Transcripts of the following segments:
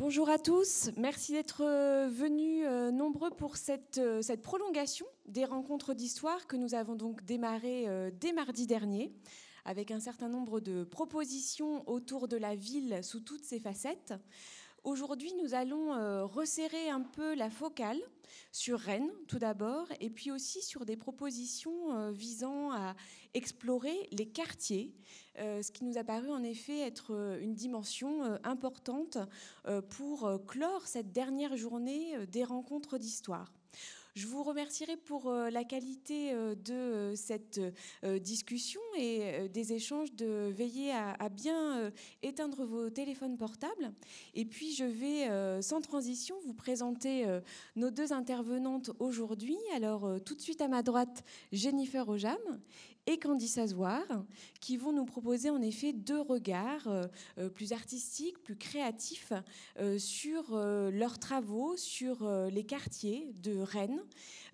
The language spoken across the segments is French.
Bonjour à tous, merci d'être euh, venus euh, nombreux pour cette, euh, cette prolongation des rencontres d'histoire que nous avons donc démarré dès mardi dernier avec un certain nombre de propositions autour de la ville sous toutes ses facettes. Aujourd'hui, nous allons euh, resserrer un peu la focale sur Rennes tout d'abord, et puis aussi sur des propositions euh, visant à explorer les quartiers, euh, ce qui nous a paru en effet être une dimension importante pour clore cette dernière journée des rencontres d'histoire. Je vous remercierai pour euh, la qualité euh, de euh, cette discussion et des échanges de veiller à, bien éteindre vos téléphones portables. Et puis je vais sans transition vous présenter nos deux intervenantes aujourd'hui. Alors tout de suite à ma droite, Jennifer Ojam Candice Azoir, qui vont nous proposer en effet deux regards plus artistiques, plus créatifs sur leurs travaux, sur les quartiers de Rennes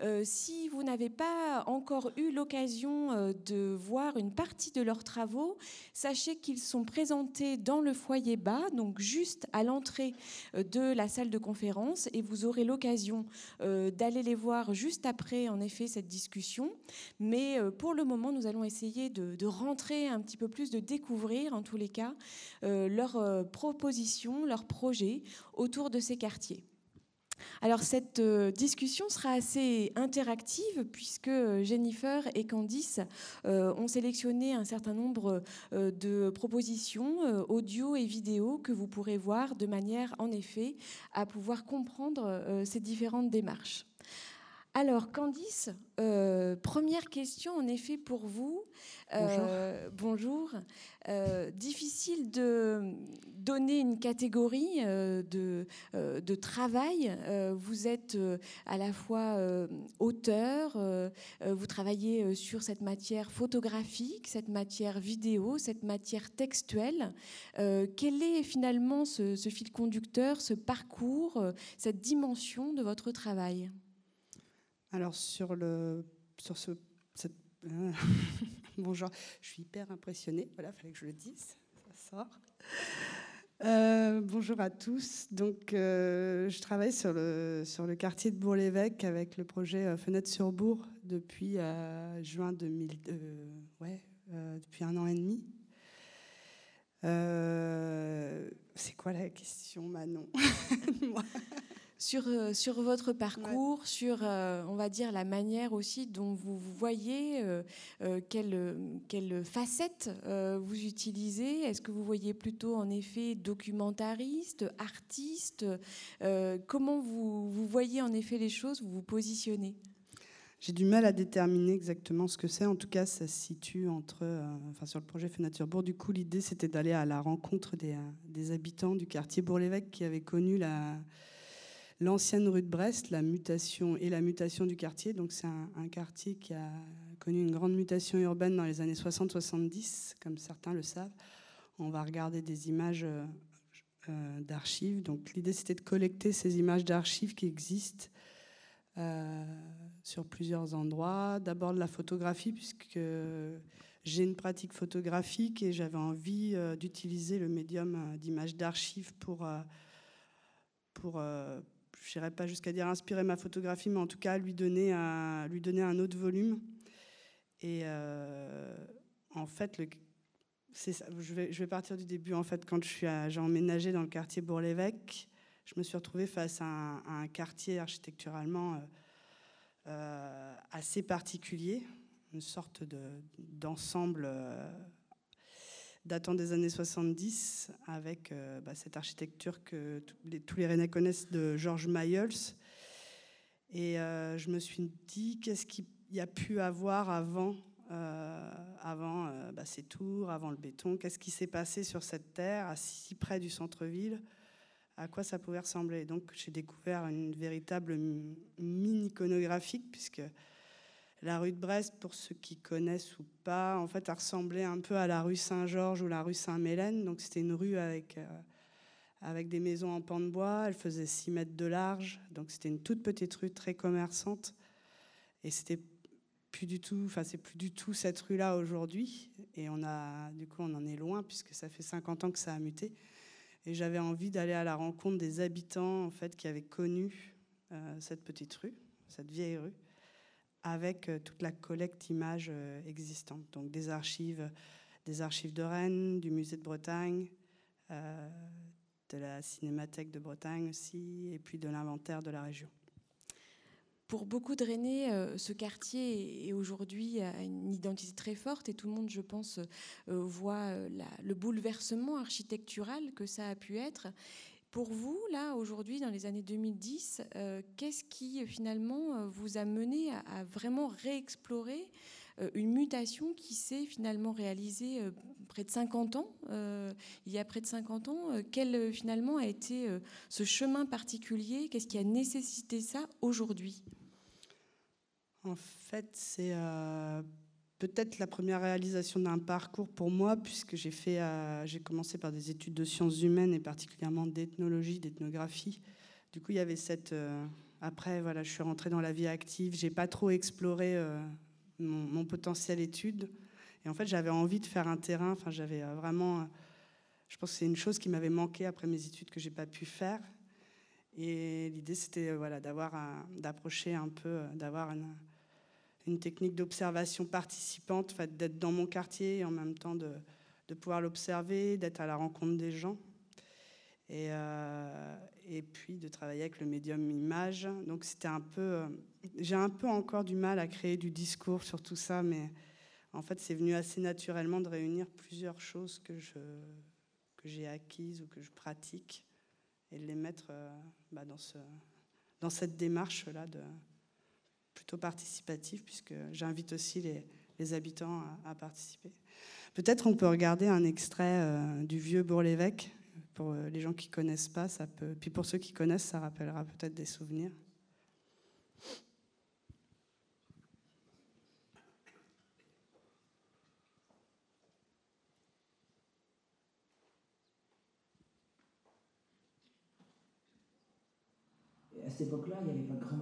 euh, si vous n'avez pas encore eu l'occasion euh, de voir une partie de leurs travaux, sachez qu'ils sont présentés dans le foyer bas, donc juste à l'entrée euh, de la salle de conférence, et vous aurez l'occasion d'aller les voir juste après, en effet, cette discussion. Mais pour le moment, nous allons essayer de, rentrer un petit peu plus, de découvrir, en tous les cas, leurs propositions, leurs projets autour de ces quartiers. Alors cette euh, discussion sera assez interactive puisque euh, Jennifer et Candice euh, ont sélectionné un certain nombre de propositions audio et vidéo que vous pourrez voir de manière en effet à pouvoir comprendre ces différentes démarches. Alors, Candice, euh, première question en effet pour vous. Euh, bonjour. Euh, difficile de donner une catégorie de, de, travail. vous êtes à la fois auteur, vous travaillez sur cette matière photographique, cette matière vidéo, cette matière textuelle. quel est finalement ce, ce fil conducteur, ce parcours, cette dimension de votre travail? Alors sur le sur ce bonjour, je suis hyper impressionnée. Voilà, fallait que je le dise, ça sort. Euh, bonjour à tous. Donc, euh, je travaille sur le, sur le quartier de Bourg-l'Évêque avec le projet euh, Fenêtre sur Bourg depuis juin 2000, ouais, depuis un an et demi. c'est quoi la question, Manon? sur, euh, sur votre parcours, sur, euh, on va dire, la manière aussi dont vous, voyez, euh, quelle, quelle facette vous utilisez. Est-ce que vous voyez plutôt, en effet, documentariste, artiste Comment vous, vous voyez, en effet, les choses, vous vous positionnez? J'ai du mal à déterminer exactement ce que c'est. En tout cas, ça se situe entre, enfin, sur le projet Fenêtre Bourg. Du coup, l'idée, c'était d'aller à la rencontre des, des habitants du quartier Bourg-l'Évêque qui avaient connu la, l'ancienne rue de Brest, la mutation et la mutation du quartier. Donc c'est un, quartier qui a connu une grande mutation urbaine dans les années 60-70, comme certains le savent. On va regarder des images euh, euh, d'archives. Donc l'idée c'était de collecter ces images d'archives qui existent euh, sur plusieurs endroits. D'abord de la photographie, puisque j'ai une pratique photographique et j'avais envie d'utiliser le médium d'images d'archives pour, pour, je n'irai pas jusqu'à dire inspirer ma photographie, mais en tout cas lui donner un, autre volume. Et euh, en fait, je vais partir du début. En fait, quand j'ai emménagé dans le quartier Bourg-l'Évêque, je me suis retrouvée face à un, quartier architecturalement euh, euh, assez particulier, une sorte d'ensemble datant des années 70, avec euh, bah, cette architecture que tous les Rennais connaissent de Georges Mayels. Et euh, je me suis dit, qu'est-ce qu'il y a pu avoir avant, euh, avant bah, ces tours, avant le béton? Qu'est-ce qui s'est passé sur cette terre, à si près du centre-ville? À quoi ça pouvait ressembler? Donc j'ai découvert une véritable mine iconographique, puisque la rue de Brest, pour ceux qui connaissent ou pas, en fait, a un peu à la rue Saint-Georges ou la rue Saint-Mélène. Donc, c'était une rue avec, euh, avec des maisons en pan de bois. Elle faisait 6 mètres de large. Donc, c'était une toute petite rue très commerçante. Et c'était plus du tout, enfin, c'est plus du tout cette rue-là aujourd'hui. Et on a, du coup, on en est loin puisque ça fait 50 ans que ça a muté. Et j'avais envie d'aller à la rencontre des habitants en fait, qui avaient connu euh, cette petite rue, cette vieille rue, avec euh, toute la collecte d'images euh, existantes. Donc des archives, des archives de Rennes, du musée de Bretagne, de la Cinémathèque de Bretagne aussi, et puis de l'inventaire de la région. Pour beaucoup de Rennais, euh, ce quartier est aujourd'hui une identité très forte et tout le monde, je pense, euh, voit euh, le bouleversement architectural que ça a pu être. Pour vous, là, aujourd'hui, dans les années 2010, qu'est-ce qui finalement vous a mené à, vraiment réexplorer une mutation qui s'est finalement réalisée près de 50 ans, il y a près de 50 ans. quel finalement a été ce chemin particulier? Qu'est-ce qui a nécessité ça aujourd'hui? En fait, c'est euh, peut-être la première réalisation d'un parcours pour moi, puisque euh, j'ai commencé par des études de sciences humaines et particulièrement d'ethnologie, d'ethnographie. Du coup, il y avait cette. Euh, après, voilà, je suis rentrée dans la vie active. J'ai pas trop exploré mon, mon, potentiel étude. Et en fait, j'avais envie de faire un terrain. Enfin, j'avais vraiment. Je pense que c'est une chose qui m'avait manqué après mes études que j'ai pas pu faire. Et l'idée, c'était voilà, d'avoir, d'approcher un peu, d'avoir une une technique d'observation participante, d'être dans mon quartier et en même temps de, pouvoir l'observer, d'être à la rencontre des gens. Et, euh, et, puis de travailler avec le médium image. Donc c'était un peu, euh, j'ai un peu encore du mal à créer du discours sur tout ça, mais en fait c'est venu assez naturellement de réunir plusieurs choses que je que j'ai acquises ou que je pratique et de les mettre euh, bah, dans ce dans cette démarche là de plutôt participatif, puisque j'invite aussi les, habitants à, participer. Peut-être on peut regarder un extrait euh, du vieux Bourg-l'Évêque. Pour euh, les gens qui connaissent pas, ça peut. Puis pour ceux qui connaissent, ça rappellera peut-être des souvenirs. à cette époque-là, il n'y avait pas de grand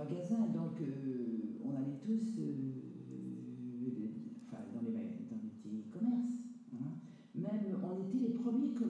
on était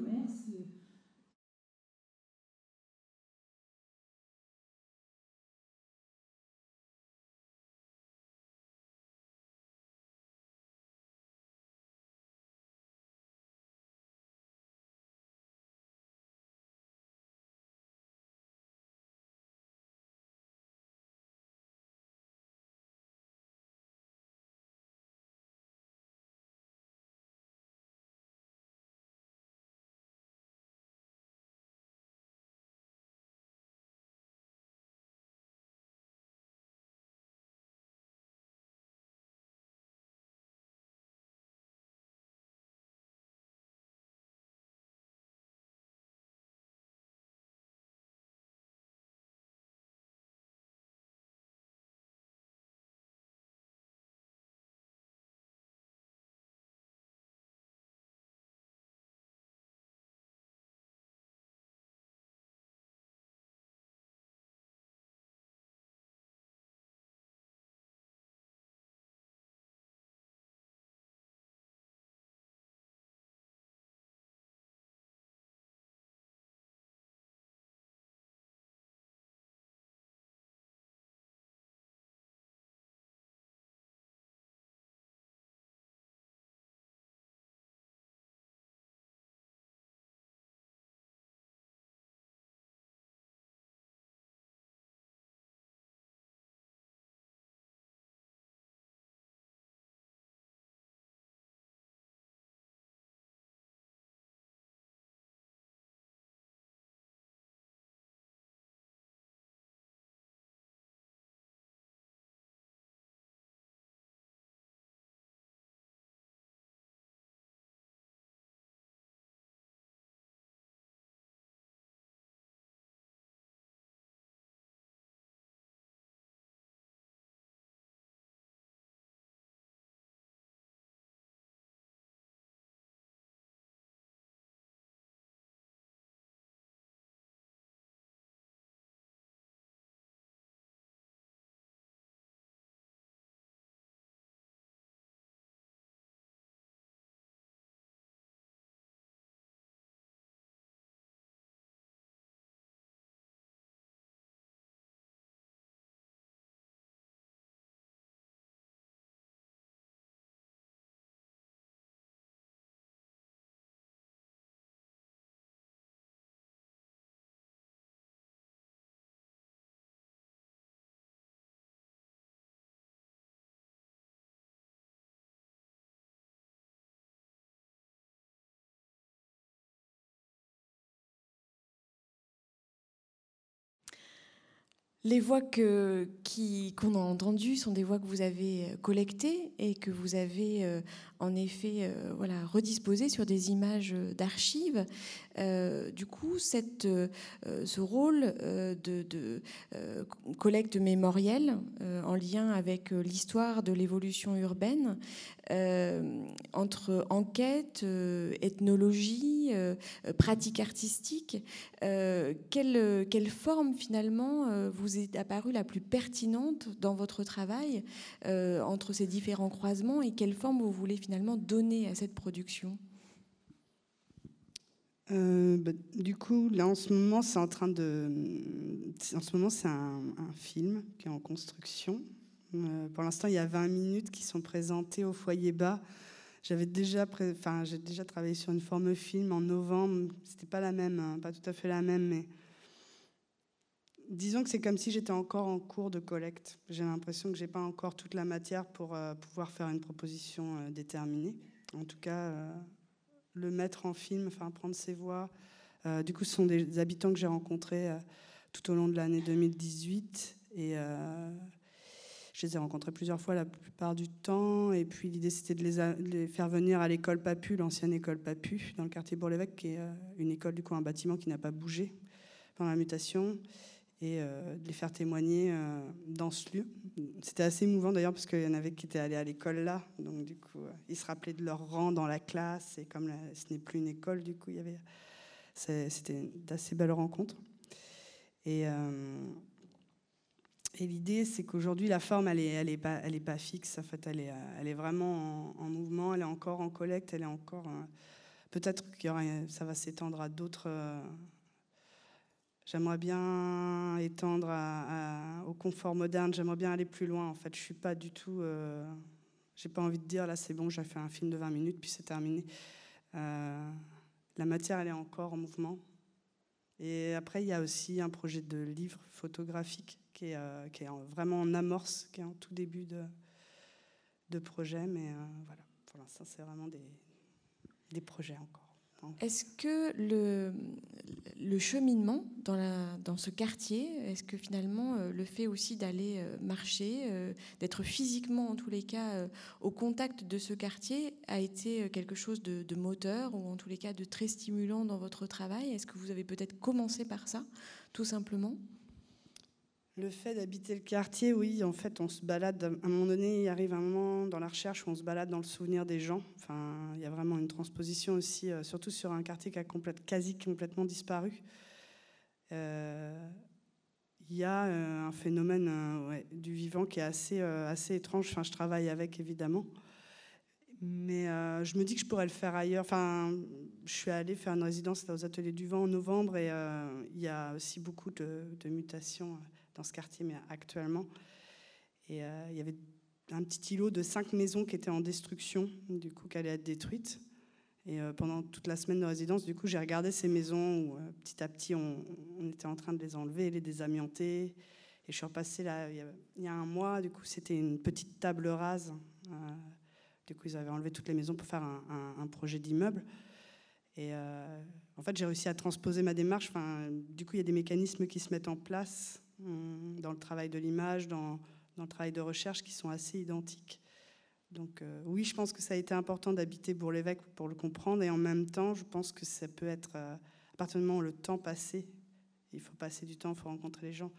les voix que, qu'on a entendues sont des voix que vous avez euh, collectées et que vous avez euh, en effet euh, voilà, redisposées sur des images d'archives. du coup, ce rôle de, collecte mémorielle en lien avec l'histoire de l'évolution urbaine, entre enquête, ethnologie, pratique artistique, quelle, quelle forme finalement vous est apparue la plus pertinente dans votre travail euh, entre ces différents croisements et quelle forme vous voulez finalement donner à cette production euh, bah, du coup, là en ce moment, c'est en train de. En ce moment, c'est un, film qui est en construction. Euh, pour l'instant, il y a 20 minutes qui sont présentées au foyer bas. J'avais déjà, enfin, j'ai déjà travaillé sur une forme film en novembre. C'était pas la même, hein, pas tout à fait la même, mais disons que c'est comme si j'étais encore en cours de collecte. J'ai l'impression que j'ai pas encore toute la matière pour euh, pouvoir faire une proposition euh, déterminée. En tout cas, euh, le mettre en film, enfin prendre ses voix. du coup, ce sont des, habitants que j'ai rencontrés tout au long de l'année 2018 et je les ai rencontrés plusieurs fois la plupart du temps. Et puis l'idée, c'était de les, faire venir à l'école Papu, l'ancienne école Papu, dans le quartier Bourg-l'Évêque, qui est une école, du coup, un bâtiment qui n'a pas bougé pendant la mutation et euh, de les faire témoigner euh, dans ce lieu. C'était assez émouvant d'ailleurs parce qu'il y en avait qui étaient allés à l'école là, donc du coup euh, ils se rappelaient de leur rang dans la classe. Et comme ce n'est plus une école, du coup c'était d'assez belles rencontres. Et, l'idée c'est qu'aujourd'hui la forme elle est pas fixe. En fait elle est elle est vraiment en, mouvement, elle est encore en collecte, elle est encore peut-être que ça va s'étendre à d'autres J'aimerais bien étendre au confort moderne. J'aimerais bien aller plus loin. En fait, je suis pas du tout. Euh, j'ai pas envie de dire là, c'est bon, j'ai fait un film de 20 minutes, puis c'est terminé. Euh, la matière, elle est encore en mouvement. Et après, il y a aussi un projet de livre photographique qui est, euh, vraiment en amorce, qui est en tout début de, projet. Mais voilà, pour l'instant, c'est vraiment des projets encore. Est-ce que le, cheminement dans, ce quartier, est-ce que finalement euh, le fait aussi d'aller euh, marcher, euh, d'être physiquement en tous les cas au contact de ce quartier a été quelque chose de, moteur ou en tous les cas de très stimulant dans votre travail? Est-ce que vous avez peut-être commencé par ça, tout simplement? Le fait d'habiter le quartier, oui, en fait, on se balade. À un moment donné, il arrive un moment dans la recherche où on se balade dans le souvenir des gens. Enfin, il y a vraiment une transposition aussi, euh, surtout sur un quartier qui a quasi complètement disparu. Euh, il y a euh, un phénomène du vivant qui est assez, étrange. Enfin, je travaille avec, évidemment. Mais je me dis que je pourrais le faire ailleurs. Enfin, je suis allée faire une résidence aux Ateliers du Vent en novembre et il y a aussi beaucoup de mutations dans ce quartier, mais actuellement. Et euh, il y avait un petit îlot de cinq maisons qui étaient en destruction, du coup, qui allaient être détruites. Et euh, pendant toute la semaine de résidence, du coup, j'ai regardé ces maisons où euh, petit à petit, on, était en train de les enlever, les désamianter. Et je suis repassée là il y a, un mois, du coup, c'était une petite table rase. du coup, ils avaient enlevé toutes les maisons pour faire un, un projet d'immeuble. Et en fait, j'ai réussi à transposer ma démarche. Enfin, du coup, il y a des mécanismes qui se mettent en place dans le travail de l'image, dans, le travail de recherche, qui sont assez identiques. Donc euh, oui, je pense que ça a été important d'habiter Bourg-l'Évêque pour le comprendre, et en même temps, je pense que ça peut être, euh, à partir du moment où le temps passé, il faut passer du temps, il faut rencontrer les gens.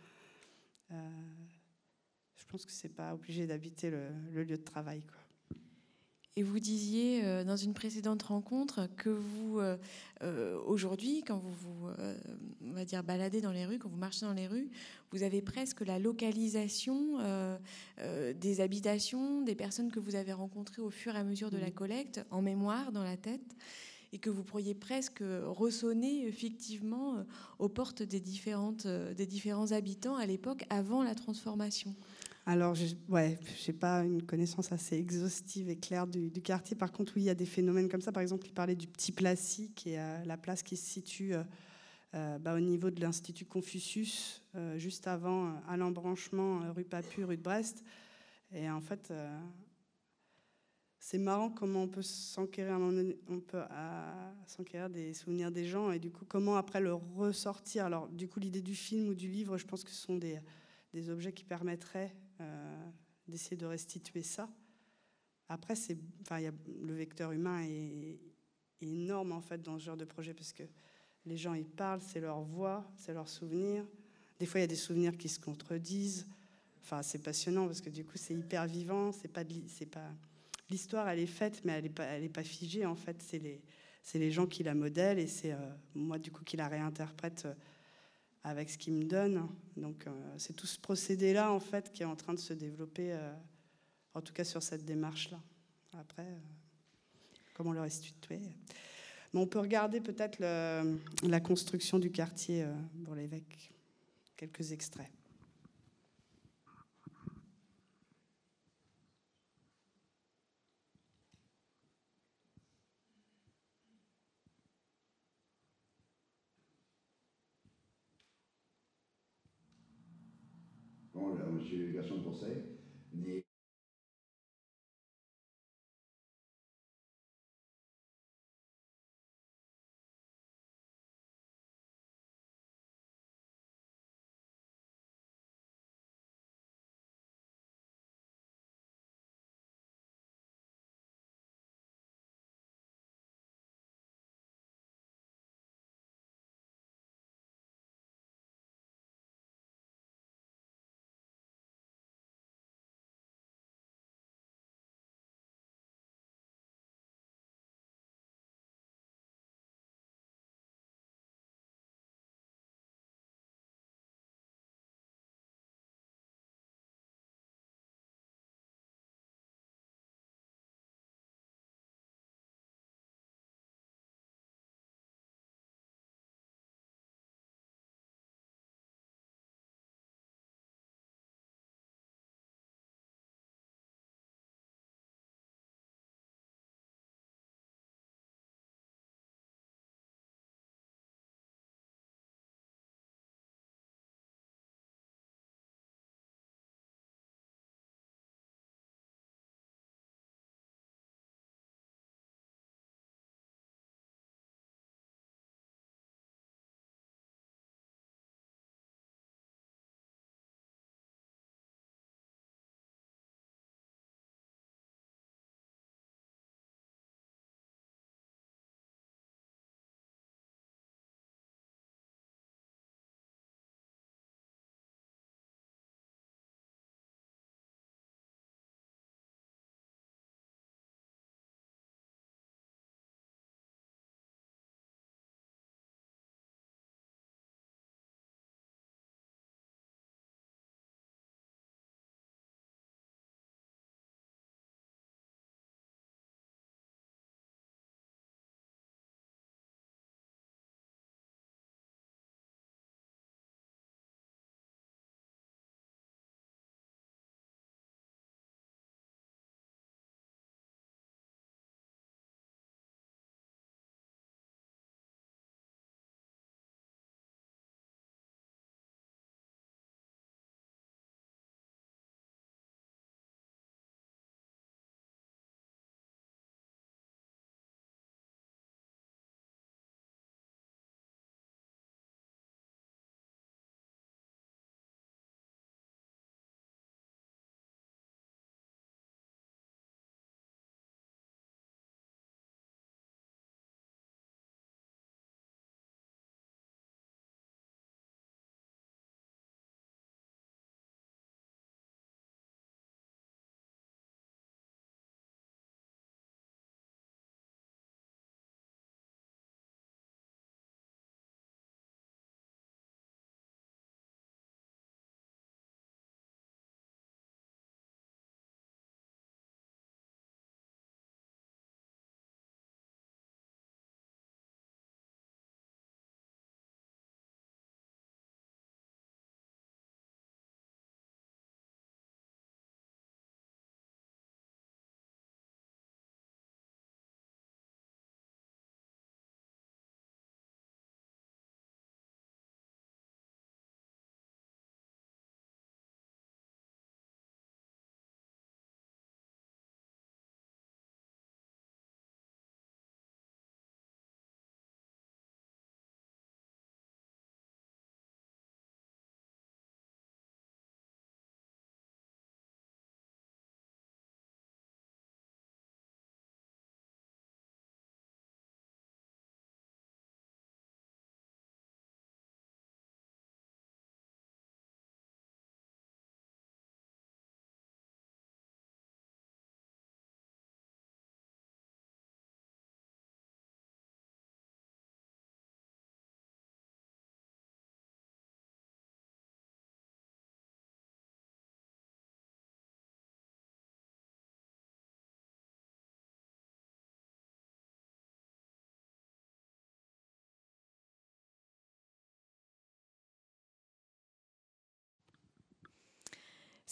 Euh, je pense que c'est pas obligé d'habiter le, le, lieu de travail. Quoi. Et vous disiez euh, dans une précédente rencontre que vous, euh, euh, aujourd'hui, quand vous vous, on va dire, baladez dans les rues, quand vous marchez dans les rues, vous avez presque la localisation des habitations, des personnes que vous avez rencontrées au fur et à mesure de la collecte, en mémoire, dans la tête, et que vous pourriez presque ressonner fictivement aux portes des, différentes, des différents habitants à l'époque, avant la transformation? Alors, je ouais, n'ai pas une connaissance assez exhaustive et claire du, quartier. Par contre, oui, il y a des phénomènes comme ça. Par exemple, il parlait du Petit Placy, qui est la place qui se situe euh, euh, bah, au niveau de l'Institut Confucius, euh, juste avant, à l'embranchement rue Papu, rue de Brest. Et en fait, c'est marrant comment on peut s'enquérir, on peut s'enquérir des souvenirs des gens et du coup, comment après le ressortir. Alors, du coup, l'idée du film ou du livre, je pense que ce sont des des objets qui permettraient d'essayer de restituer ça. Après, c'est, enfin, le vecteur humain est, énorme en fait dans ce genre de projet parce que les gens ils parlent, c'est leur voix, c'est leurs souvenirs. Des fois, il y a des souvenirs qui se contredisent. Enfin, c'est passionnant parce que du coup, c'est hyper vivant. C'est pas, c'est pas l'histoire, elle est faite, mais elle n'est pas, elle est pas figée. En fait, c'est les, c'est les gens qui la modèlent et c'est euh, moi du coup qui la réinterprète euh, avec ce qu'ils me donne. Donc, euh, c'est tout ce procédé-là en fait qui est en train de se développer, en tout cas sur cette démarche-là. Après, comment le restituer Mais on peut regarder peut-être la construction du quartier pour l'évêque quelques extraits. Bon, là, M. Gaston de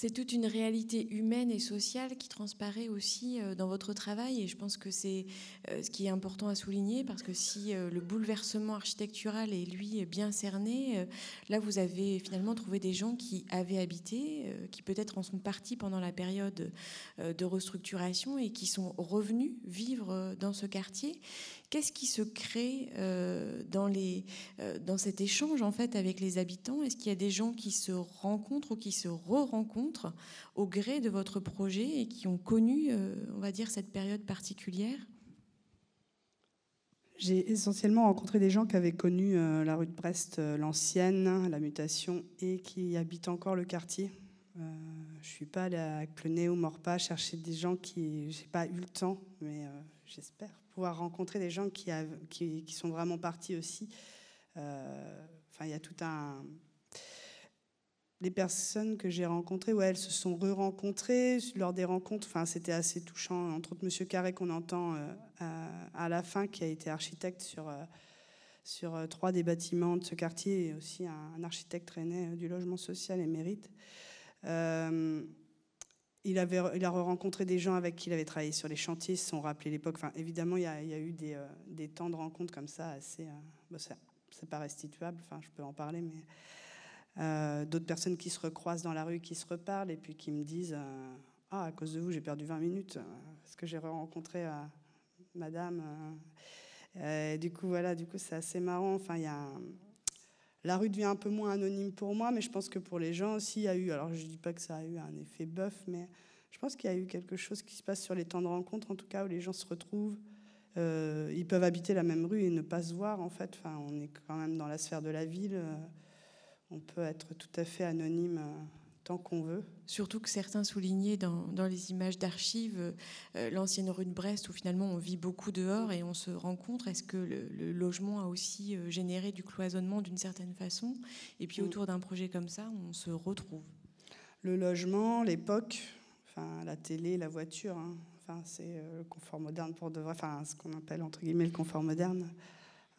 C'est toute une réalité humaine et sociale qui transparaît aussi euh, dans votre travail. Et je pense que c'est euh, ce qui est important à souligner parce que si euh, le bouleversement architectural est lui bien cerné, là vous avez finalement trouvé des gens qui avaient habité, qui peut-être en sont partis pendant la période de restructuration et qui sont revenus vivre dans ce quartier Qu'est-ce qui se crée euh, dans, les, euh, dans cet échange en fait avec les habitants? Est-ce qu'il y a des gens qui se rencontrent ou qui se re-rencontrent au gré de votre projet et qui ont connu, euh, on va dire, cette période particulière? J'ai essentiellement rencontré des gens qui avaient connu la rue de Brest, l'ancienne, la mutation, et qui habitent encore le quartier. Je suis pas allée à Clenay ou Morpas chercher des gens qui... J'ai pas eu le temps, mais j'espère pouvoir rencontrer des gens qui, sont vraiment partis aussi. Euh, enfin, il y a tout un. Les personnes que j'ai rencontrées, ouais, elles se sont re-rencontrées lors des rencontres. Enfin, c'était assez touchant. Entre autres, Monsieur Carré qu'on entend euh, à, la fin, qui a été architecte sur euh, sur trois des bâtiments de ce quartier et aussi un, architecte traîné du logement social et mérite il, avait, il a rencontré des gens avec qui il avait travaillé sur les chantiers, se sont rappelés l'époque. Enfin, évidemment, il y, a, eu des, euh, des, temps de rencontres comme ça assez. Euh, c'est pas restituable, enfin, je peux en parler, mais euh, d'autres personnes qui se recroisent dans la rue, qui se reparlent et puis qui me disent Ah, à cause de vous, j'ai perdu 20 minutes parce que j'ai rencontré madame. du coup, voilà, du coup, c'est assez marrant. Enfin, il y a. La rue devient un peu moins anonyme pour moi, mais je pense que pour les gens aussi, il y a eu, alors je ne dis pas que ça a eu un effet bœuf, mais je pense qu'il y a eu quelque chose qui se passe sur les temps de rencontre, en tout cas, où les gens se retrouvent. Euh, ils peuvent habiter la même rue et ne pas se voir, en fait. Enfin, on est quand même dans la sphère de la ville. Euh, on peut être tout à fait anonyme. Tant qu'on veut. Surtout que certains soulignaient dans, les images d'archives euh, l'ancienne rue de Brest où finalement on vit beaucoup dehors et on se rencontre. Est-ce que le, logement a aussi euh, généré du cloisonnement d'une certaine façon? Et puis mm. autour d'un projet comme ça, on se retrouve. Le logement, l'époque, enfin la télé, la voiture, hein. enfin c'est euh, le confort moderne pour de vrai, enfin ce qu'on appelle entre guillemets le confort moderne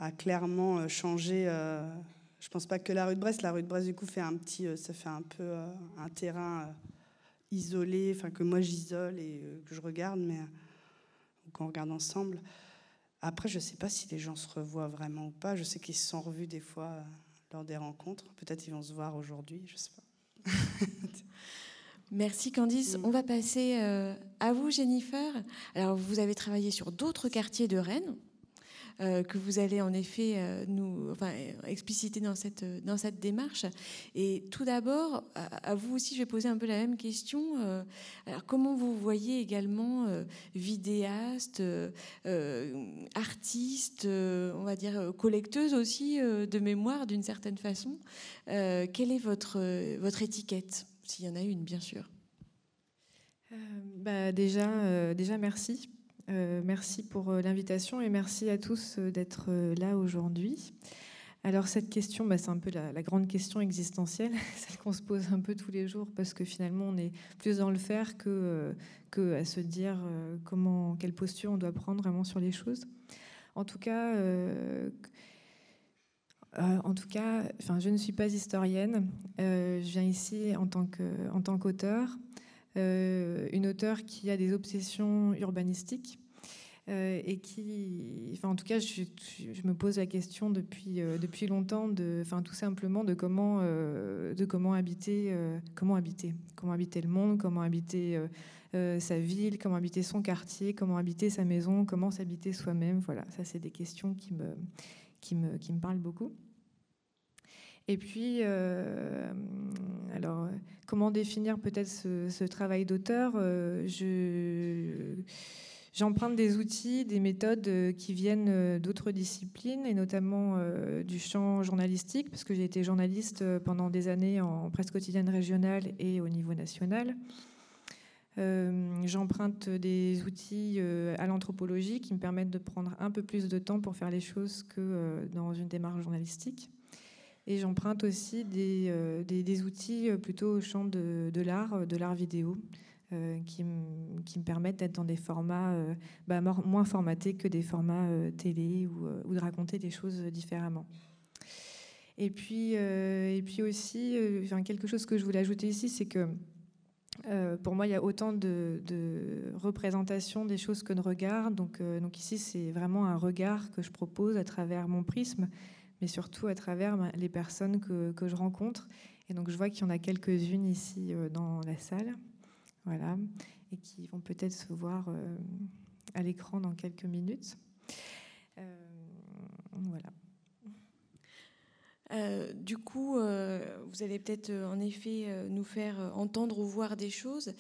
a clairement changé je pense pas que la rue de Brest. La rue de Brest, du coup, fait un petit, euh, ça fait un peu euh, un terrain euh, isolé, enfin que moi j'isole et que je regarde, mais qu'on regarde ensemble. Après, je sais pas si les gens se revoient vraiment ou pas. Je sais qu'ils se sont revus des fois lors des rencontres. Peut-être ils vont se voir aujourd'hui, je sais pas. Merci Candice. Mm. On va passer à vous, Jennifer. Alors, vous avez travaillé sur d'autres quartiers de Rennes. Euh, que vous allez en effet euh, nous expliciter dans cette, dans cette démarche. Et tout d'abord, à, vous aussi, je vais poser un peu la même question. Euh, alors, comment vous voyez également vidéaste, artiste, on va dire collecteuse aussi de mémoire d'une certaine façon Quelle est votre, votre étiquette, s'il y en a une, bien sûr bah déjà, déjà, merci euh, merci pour euh, l'invitation et merci à tous euh, d'être là aujourd'hui. Alors cette question, bah, c'est un peu la, grande question existentielle, celle qu'on se pose un peu tous les jours parce que finalement on est plus dans le faire que, que à se dire comment, quelle posture on doit prendre vraiment sur les choses. En tout cas, en tout cas, enfin, je ne suis pas historienne. je viens ici en tant en tant qu'auteur. Euh, une auteure qui a des obsessions urbanistiques euh, et qui, en tout cas, je, me pose la question depuis, euh, depuis longtemps, de, enfin, tout simplement de comment, de comment habiter, comment habiter, comment habiter le monde, comment habiter sa ville, comment habiter son quartier, comment habiter sa maison, comment s'habiter soi-même. Voilà, ça, c'est des questions qui me, qui me, qui me parlent beaucoup. Et puis, euh, alors, comment définir peut-être ce, travail d'auteur euh, J'emprunte des outils, des méthodes euh, qui viennent d'autres disciplines, et notamment du champ journalistique, parce que j'ai été journaliste pendant des années en presse quotidienne régionale et au niveau national. J'emprunte des outils à l'anthropologie qui me permettent de prendre un peu plus de temps pour faire les choses que dans une démarche journalistique. Et j'emprunte aussi des, euh, des, outils euh, plutôt au champ de, l'art, euh, de l'art vidéo, qui, qui, me permettent d'être dans des formats bah, moins formatés que des formats télé ou, ou, de raconter des choses différemment. Et puis, et puis aussi, quelque chose que je voulais ajouter ici, c'est que Euh, pour moi, il y a autant de, de représentations des choses que de regards. Donc, euh, donc ici, c'est vraiment un regard que je propose à travers mon prisme, mais surtout à travers ben, les personnes que, que, je rencontre. Et donc, je vois qu'il y en a quelques-unes ici euh, dans la salle, voilà, et qui vont peut-être se voir à l'écran dans quelques minutes. voilà. Euh, du coup, euh, vous allez peut-être euh, en effet nous faire entendre ou voir des choses.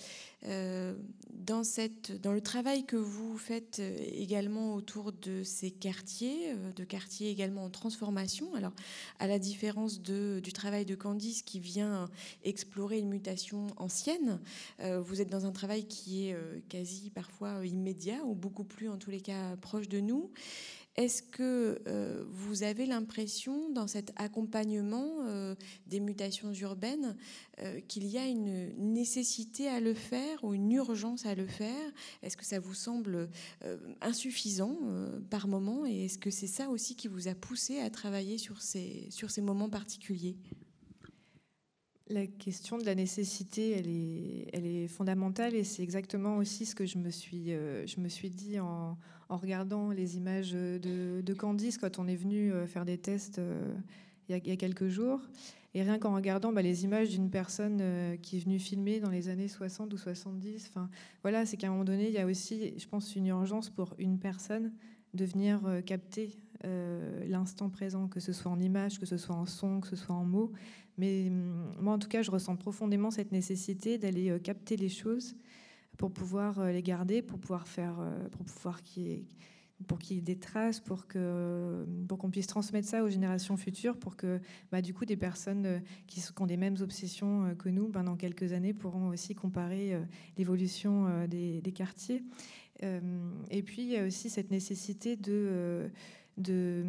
dans, le travail que vous faites également autour de ces quartiers, de quartiers également en transformation, alors à la différence du travail de Candice qui vient explorer une mutation ancienne, vous êtes dans un travail qui est quasi parfois immédiat ou beaucoup plus en tous les cas proche de nous. Est-ce que euh, vous avez l'impression, dans cet accompagnement euh, des mutations urbaines, euh, qu'il y a une nécessité à le faire ou une urgence à le faire? Est-ce que ça vous semble insuffisant par moment? Et est-ce que c'est ça aussi qui vous a poussé à travailler sur ces, sur ces moments particuliers? La question de la nécessité, elle est, elle est fondamentale et c'est exactement aussi ce que je me suis, je me suis dit en, en regardant les images de, Candice quand on est venu euh, faire des tests euh, il y, a, quelques jours. Et rien qu'en regardant bah, les images d'une personne euh, qui est venue filmer dans les années 60 ou 70, enfin, voilà, c'est qu'à un moment donné, il y a aussi, je pense, une urgence pour une personne de venir capter l'instant présent, que ce soit en image, que ce soit en son, que ce soit en mots. Mais hum, moi, en tout cas, je ressens profondément cette nécessité d'aller capter les choses pour pouvoir euh, les garder, pour pouvoir faire, euh, pour pouvoir qu'il y ait pour qu'il y ait des traces, pour que pour qu'on puisse transmettre ça aux générations futures, pour que bah, du coup des personnes euh, qui, ont des mêmes obsessions que nous, ben, dans quelques années, pourront aussi comparer l'évolution des, quartiers. Et puis il y a aussi cette nécessité de de,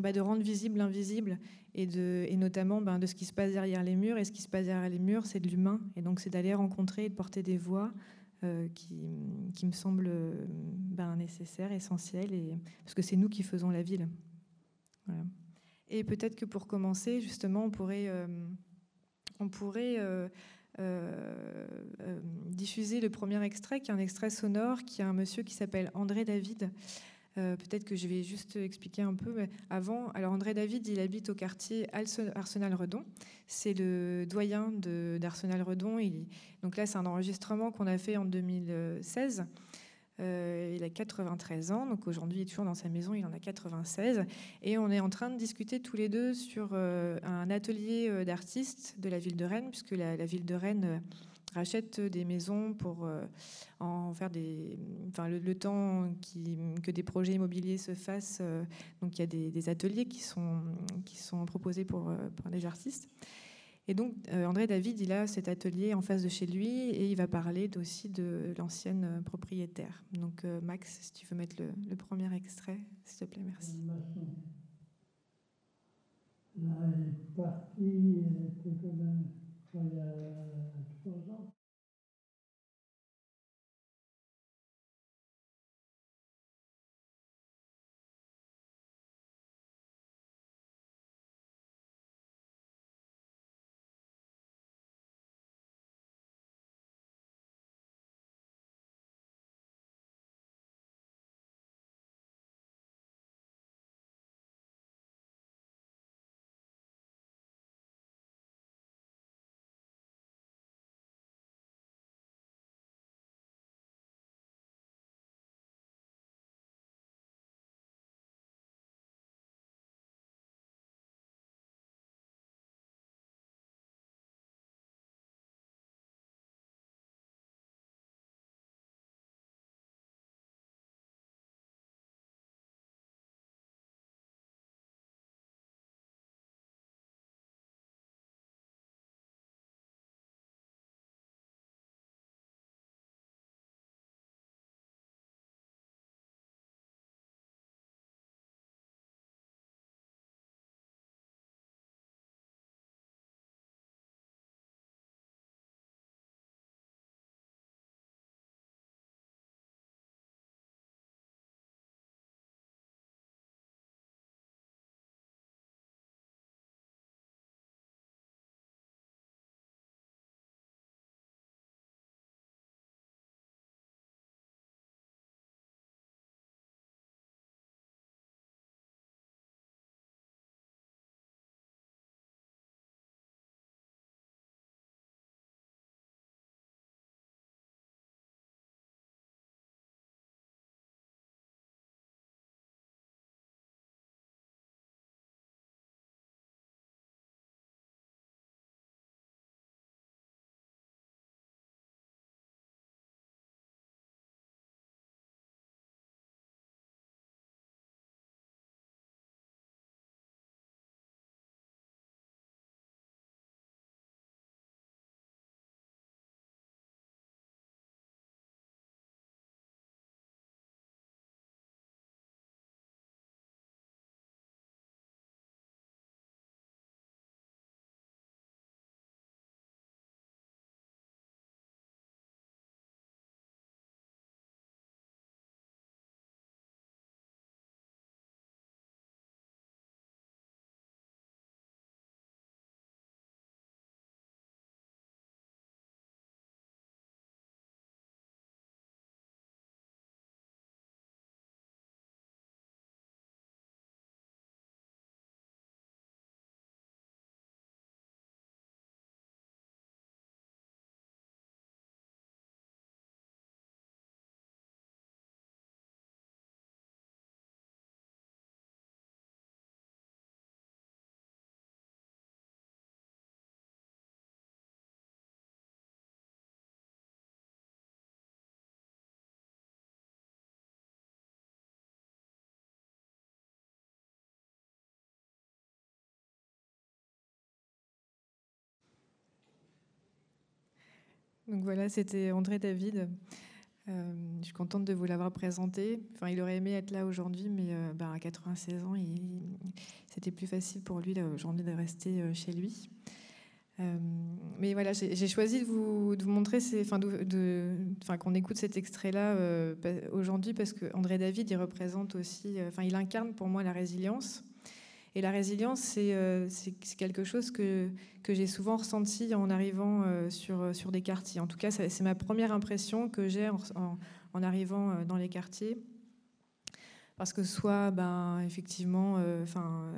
bah, de rendre visible l'invisible et, de, et notamment ben, de ce qui se passe derrière les murs. Et ce qui se passe derrière les murs, c'est de l'humain. Et donc c'est d'aller rencontrer et de porter des voix euh, qui, me semble ben, nécessaire, essentiel, et, parce que c'est nous qui faisons la ville. Et peut-être que pour commencer, justement, on pourrait, euh, on pourrait euh, diffuser le premier extrait, qui est un extrait sonore, qui a un monsieur qui s'appelle André David, euh, peut-être que je vais juste expliquer un peu. avant, alors André David, il habite au quartier Arsenal-Redon. C'est le doyen d'Arsenal-Redon. Donc là, c'est un enregistrement qu'on a fait en 2016. Euh, il a 93 ans, donc aujourd'hui il est toujours dans sa maison, il en a 96. Et on est en train de discuter tous les deux sur euh, un atelier d'artistes de la ville de Rennes, puisque la, la ville de Rennes rachète des maisons pour euh, en faire des, enfin, le, temps que des projets immobiliers se fassent. Euh, donc il y a des, ateliers qui sont, qui sont proposés pour, euh, pour artistes. Et donc André David, il a cet atelier en face de chez lui et il va parler aussi de l'ancienne propriétaire. Donc Max, si tu veux mettre le, le premier extrait, s'il te plaît, merci. Là, est partie, un, Quần. Donc voilà, c'était André David. Euh, je suis contente de vous l'avoir présenté. Enfin, il aurait aimé être là aujourd'hui, mais euh, bah, à 96 ans, c'était plus facile pour lui aujourd'hui de rester euh, chez lui. mais voilà, j'ai choisi de vous, montrer, enfin, qu'on écoute cet extrait-là aujourd'hui parce que André David, il représente aussi, enfin, il incarne pour moi la résilience. Et la résilience, c'est quelque chose que, que j'ai souvent ressenti en arrivant euh, sur, sur des quartiers. En tout cas, c'est ma première impression que j'ai en, arrivant euh, dans les quartiers. Parce que soit, ben, effectivement, euh, enfin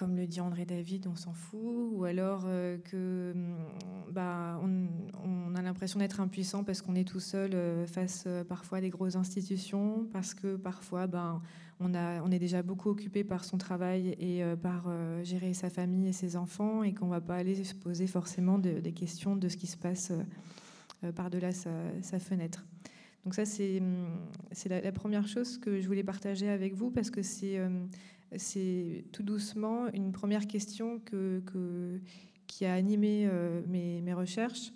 comme le dit André David, on s'en fout, ou alors euh, que mm, bah, on, a l'impression d'être impuissant parce qu'on est tout seul euh, face euh, parfois à des grosses institutions, parce que parfois ben, on, est déjà beaucoup occupé par son travail et par gérer sa famille et ses enfants, et qu'on ne va pas aller se poser forcément des questions de ce qui se passe par-delà sa, fenêtre. Donc ça, c'est mm, la, première chose que je voulais partager avec vous, parce que c'est c'est tout doucement une première question qui a animé euh, mes, recherches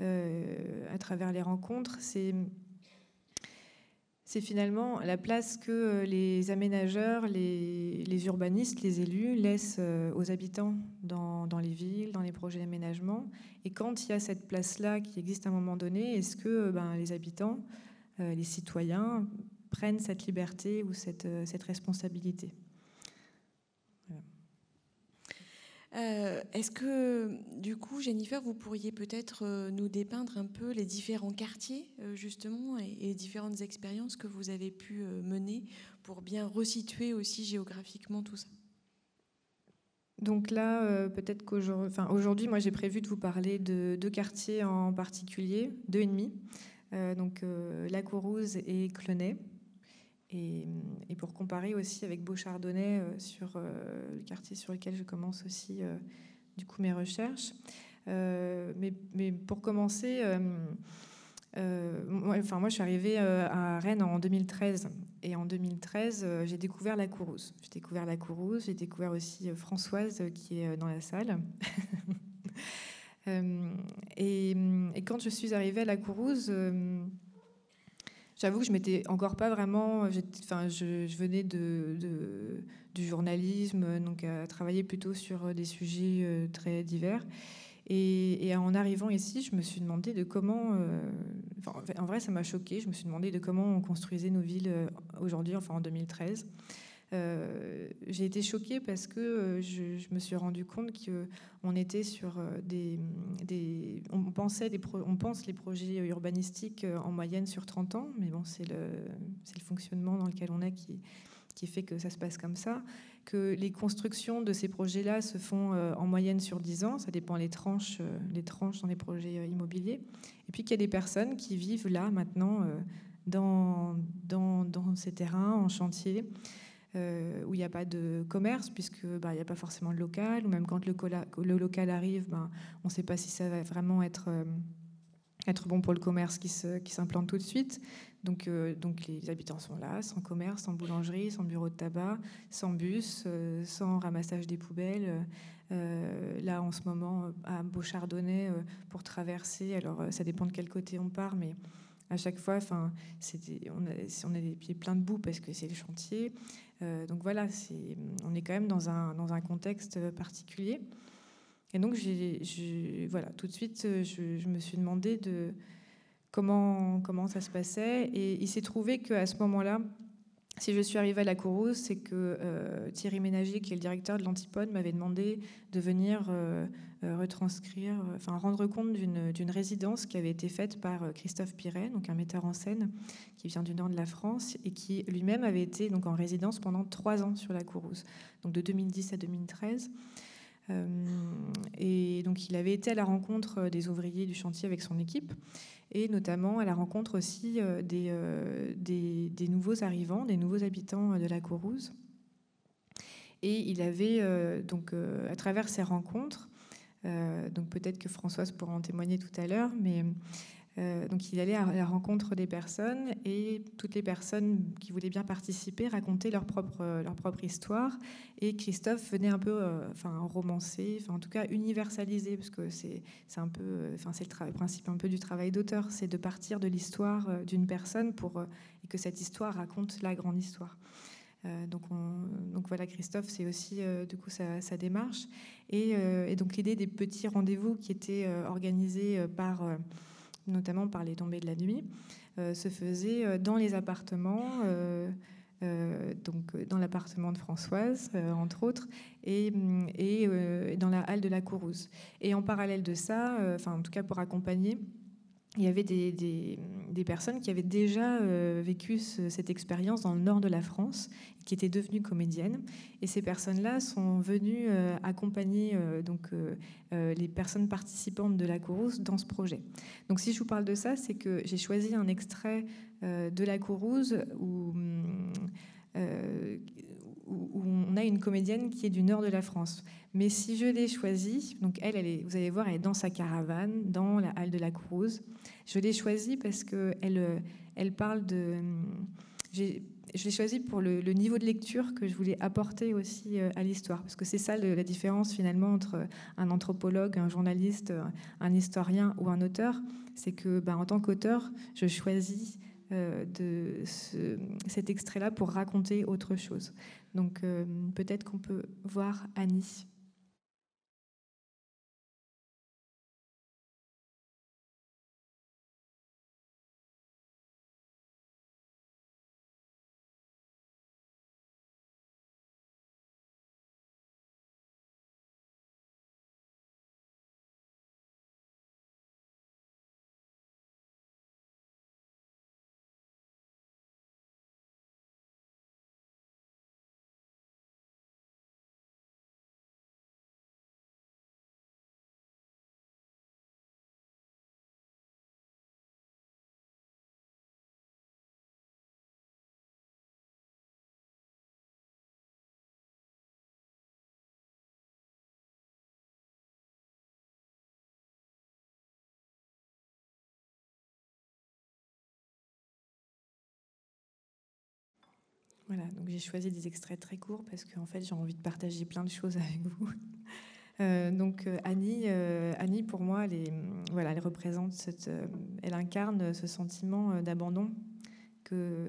euh, à travers les rencontres. C'est finalement la place que euh, les aménageurs, les, urbanistes, les élus laissent aux habitants dans, les villes, dans les projets d'aménagement. Et quand il y a cette place-là qui existe à un moment donné, est-ce que ben, les habitants, les citoyens prennent cette liberté ou cette responsabilité? Euh, est-ce que, du coup, Jennifer, vous pourriez peut-être euh, nous dépeindre un peu les différents quartiers, euh, justement, et, différentes expériences que vous avez pu mener pour bien resituer aussi géographiquement tout ça? Donc là, peut-être qu'aujourd'hui, aujourd'hui, moi j'ai prévu de vous parler de deux quartiers en particulier, deux et demi, donc La Courrouze et Clenay. Et, pour comparer aussi avec Beauchardonnay euh, sur euh, le quartier sur lequel je commence aussi euh, du coup mes recherches. Mais, pour commencer, moi, enfin, moi je suis arrivée à Rennes en 2013 et en 2013 j'ai découvert la Courouse. J'ai découvert la Courouse, j'ai découvert aussi Françoise qui est dans la salle. et, et, quand je suis arrivée à la Courouse, J'avoue que je m'étais encore pas vraiment. Enfin, je, venais de, du journalisme, donc à travailler plutôt sur des sujets euh, très divers. Et, en arrivant ici, je me suis demandé de comment. Euh, en vrai, ça m'a choqué. Je me suis demandé de comment on construisait nos villes euh, aujourd'hui, enfin en 2013. Euh, j'ai été choquée parce que euh, je, me suis rendu compte qu'on était sur euh, des, on pensait pense les projets urbanistiques en moyenne sur 30 ans, mais bon, c'est le, fonctionnement dans lequel on est qui, fait que ça se passe comme ça, que les constructions de ces projets-là se font en moyenne sur 10 ans, ça dépend les tranches, les tranches dans les projets immobiliers, et puis qu'il y a des personnes qui vivent là maintenant dans ces terrains, en chantier, euh, où il n'y a pas de commerce, puisque bah, il n'y a pas forcément de local, ou même quand le, local arrive, ben, on ne sait pas si ça va vraiment être, euh, bon pour le commerce qui s'implante tout de suite. Donc, euh, donc les habitants sont là, sans commerce, sans boulangerie, sans bureau de tabac, sans bus, sans ramassage des poubelles. là, en ce moment, à Beauchardonnay, pour traverser, alors ça dépend de quel côté on part, mais à chaque fois, enfin, on, a, on a les pieds pleins de boue parce que c'est le chantier. Euh, donc voilà, on est quand même dans un, contexte particulier. Et donc, voilà, tout de suite, je, me suis demandé de comment, comment ça se passait. Et il s'est trouvé qu'à ce moment-là, si je suis arrivée à la Courrouze, c'est que euh, Thierry Ménager, qui est le directeur de l'Antipode, m'avait demandé de venir euh, euh, retranscrire, enfin rendre compte d'une résidence qui avait été faite par Christophe Piret, un metteur en scène qui vient du nord de la France et qui lui-même avait été donc en résidence pendant trois ans sur la Courrouze, donc de 2010 à 2013. Et donc il avait été à la rencontre des ouvriers du chantier avec son équipe et notamment à la rencontre aussi euh, euh, des, nouveaux arrivants, des nouveaux habitants de la Courrouze. Et il avait, euh, donc, à travers ces rencontres, donc peut-être que Françoise pourra en témoigner tout à l'heure, mais Euh, donc il allait à la rencontre des personnes et toutes les personnes qui voulaient bien participer racontaient leur propre, leur propre histoire. Et Christophe venait un peu euh, enfin, romancer, enfin, en tout cas universaliser, parce que c'est un peu, enfin, c'est le, principe un peu du travail d'auteur, c'est de partir de l'histoire euh, d'une personne pour, et que cette histoire raconte la grande histoire. donc, donc, voilà, Christophe, c'est aussi du coup sa, démarche. Et donc l'idée des petits rendez-vous qui étaient organisés par notamment par les tombées de la nuit, euh, se faisait euh, dans les appartements. Euh, donc dans l'appartement de Françoise, entre autres, et, et dans la halle de la Courouse. Et en parallèle de ça, enfin en tout cas pour accompagner, il y avait des, personnes qui avaient déjà euh, vécu cette expérience dans le nord de la France, qui étaient devenues comédiennes. Et ces personnes-là sont venues euh, accompagner euh, donc, les personnes participantes de la Courouse dans ce projet. Donc si je vous parle de ça, c'est que j'ai choisi un extrait de la Courouse où où, on a une comédienne qui est du nord de la France. Mais si je l'ai choisie, donc elle, vous allez voir, elle est dans sa caravane, dans la halle de la Cruz. Je l'ai choisie parce que elle, elle parle de. Je l'ai choisie pour le, niveau de lecture que je voulais apporter aussi euh, à l'histoire, parce que c'est ça la différence finalement entre un anthropologue, un journaliste, un historien ou un auteur, c'est que bah, en tant qu'auteur, je choisis euh, de cet extrait-là pour raconter autre chose. Donc euh, peut-être qu'on peut voir Annie. Voilà, donc j'ai choisi des extraits très courts parce qu'en fait j'ai envie de partager plein de choses avec vous. Euh, donc euh, Annie, euh, Annie pour moi, elle, est, voilà, elle représente, cette, elle incarne ce sentiment d'abandon que,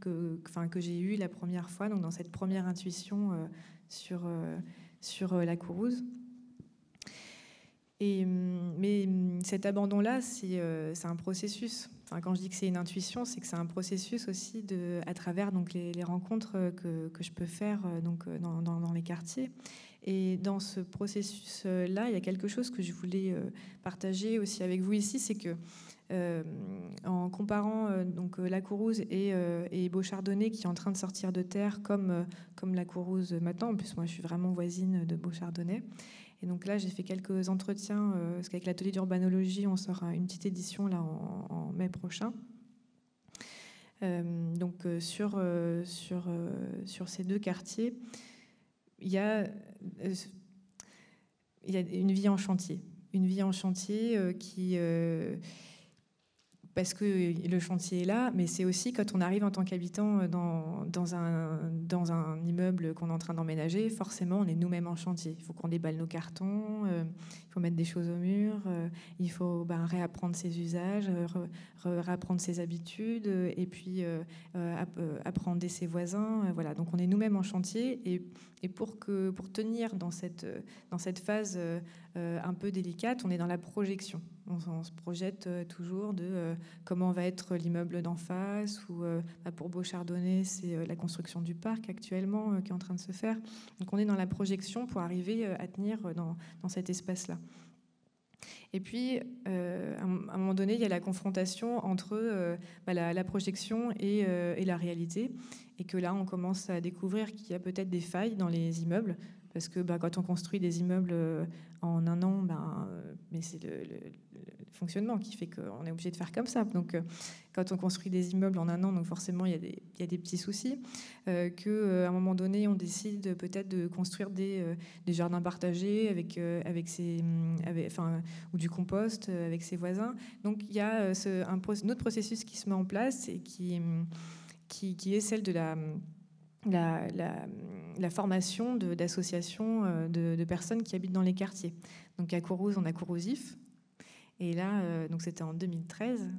que, que j'ai eu la première fois, donc dans cette première intuition sur, sur la Courouse. Et, mais cet abandon-là, c'est un processus quand je dis que c'est une intuition, c'est que c'est un processus aussi de, à travers donc les, rencontres que, que, je peux faire euh, donc euh, dans, dans, les quartiers. Et dans ce processus-là, il y a quelque chose que je voulais euh, partager aussi avec vous ici, c'est que en comparant donc la Courouse et, et Beauchardonnay qui est en train de sortir de terre comme comme la Courouse maintenant. En plus, moi, je suis vraiment voisine de Beauchardonnay. Donc là, j'ai fait quelques entretiens, euh, parce qu'avec l'atelier d'urbanologie, on sort une petite édition là en, mai prochain. Euh, donc euh, sur, sur, sur ces deux quartiers, il y, a, il y a une vie en chantier. Une vie en chantier qui parce que le chantier est là, mais c'est aussi quand on arrive en tant qu'habitant euh, dans, un, immeuble qu'on est en train d'emménager, forcément, on est nous-mêmes en chantier. Il faut qu'on déballe nos cartons, euh, il faut mettre des choses au mur, euh, il faut ben, réapprendre ses usages, réapprendre ses habitudes, et puis apprendre ses voisins. voilà, donc on est nous-mêmes en chantier, et, pour, tenir dans cette phase un peu délicate, on est dans la projection. On, se projette euh, toujours de euh, comment va être l'immeuble d'en face, ou euh, bah, pour Beauchardonnay, c'est la construction du parc actuellement qui est en train de se faire. Donc on est dans la projection pour arriver à tenir dans, cet espace-là. Et puis, à un moment donné, il y a la confrontation entre bah, la, projection et, la réalité. Et que là, on commence à découvrir qu'il y a peut-être des failles dans les immeubles, parce que bah, quand on construit des immeubles euh, en un an, ben, euh, mais c'est le, fonctionnement qui fait qu'on est obligé de faire comme ça. Donc, quand on construit des immeubles en un an, donc forcément, il y a des, petits soucis. Euh, Qu'à un moment donné, on décide peut-être de construire des, jardins partagés avec, ses, enfin, ou du compost avec ses voisins. Donc, il y a un, autre processus qui se met en place et qui, qui, qui est celle de la la, formation d'associations de, de, personnes qui habitent dans les quartiers. Donc à Courrouze, on a Courrouzif. Et là, euh, donc c'était en 2013.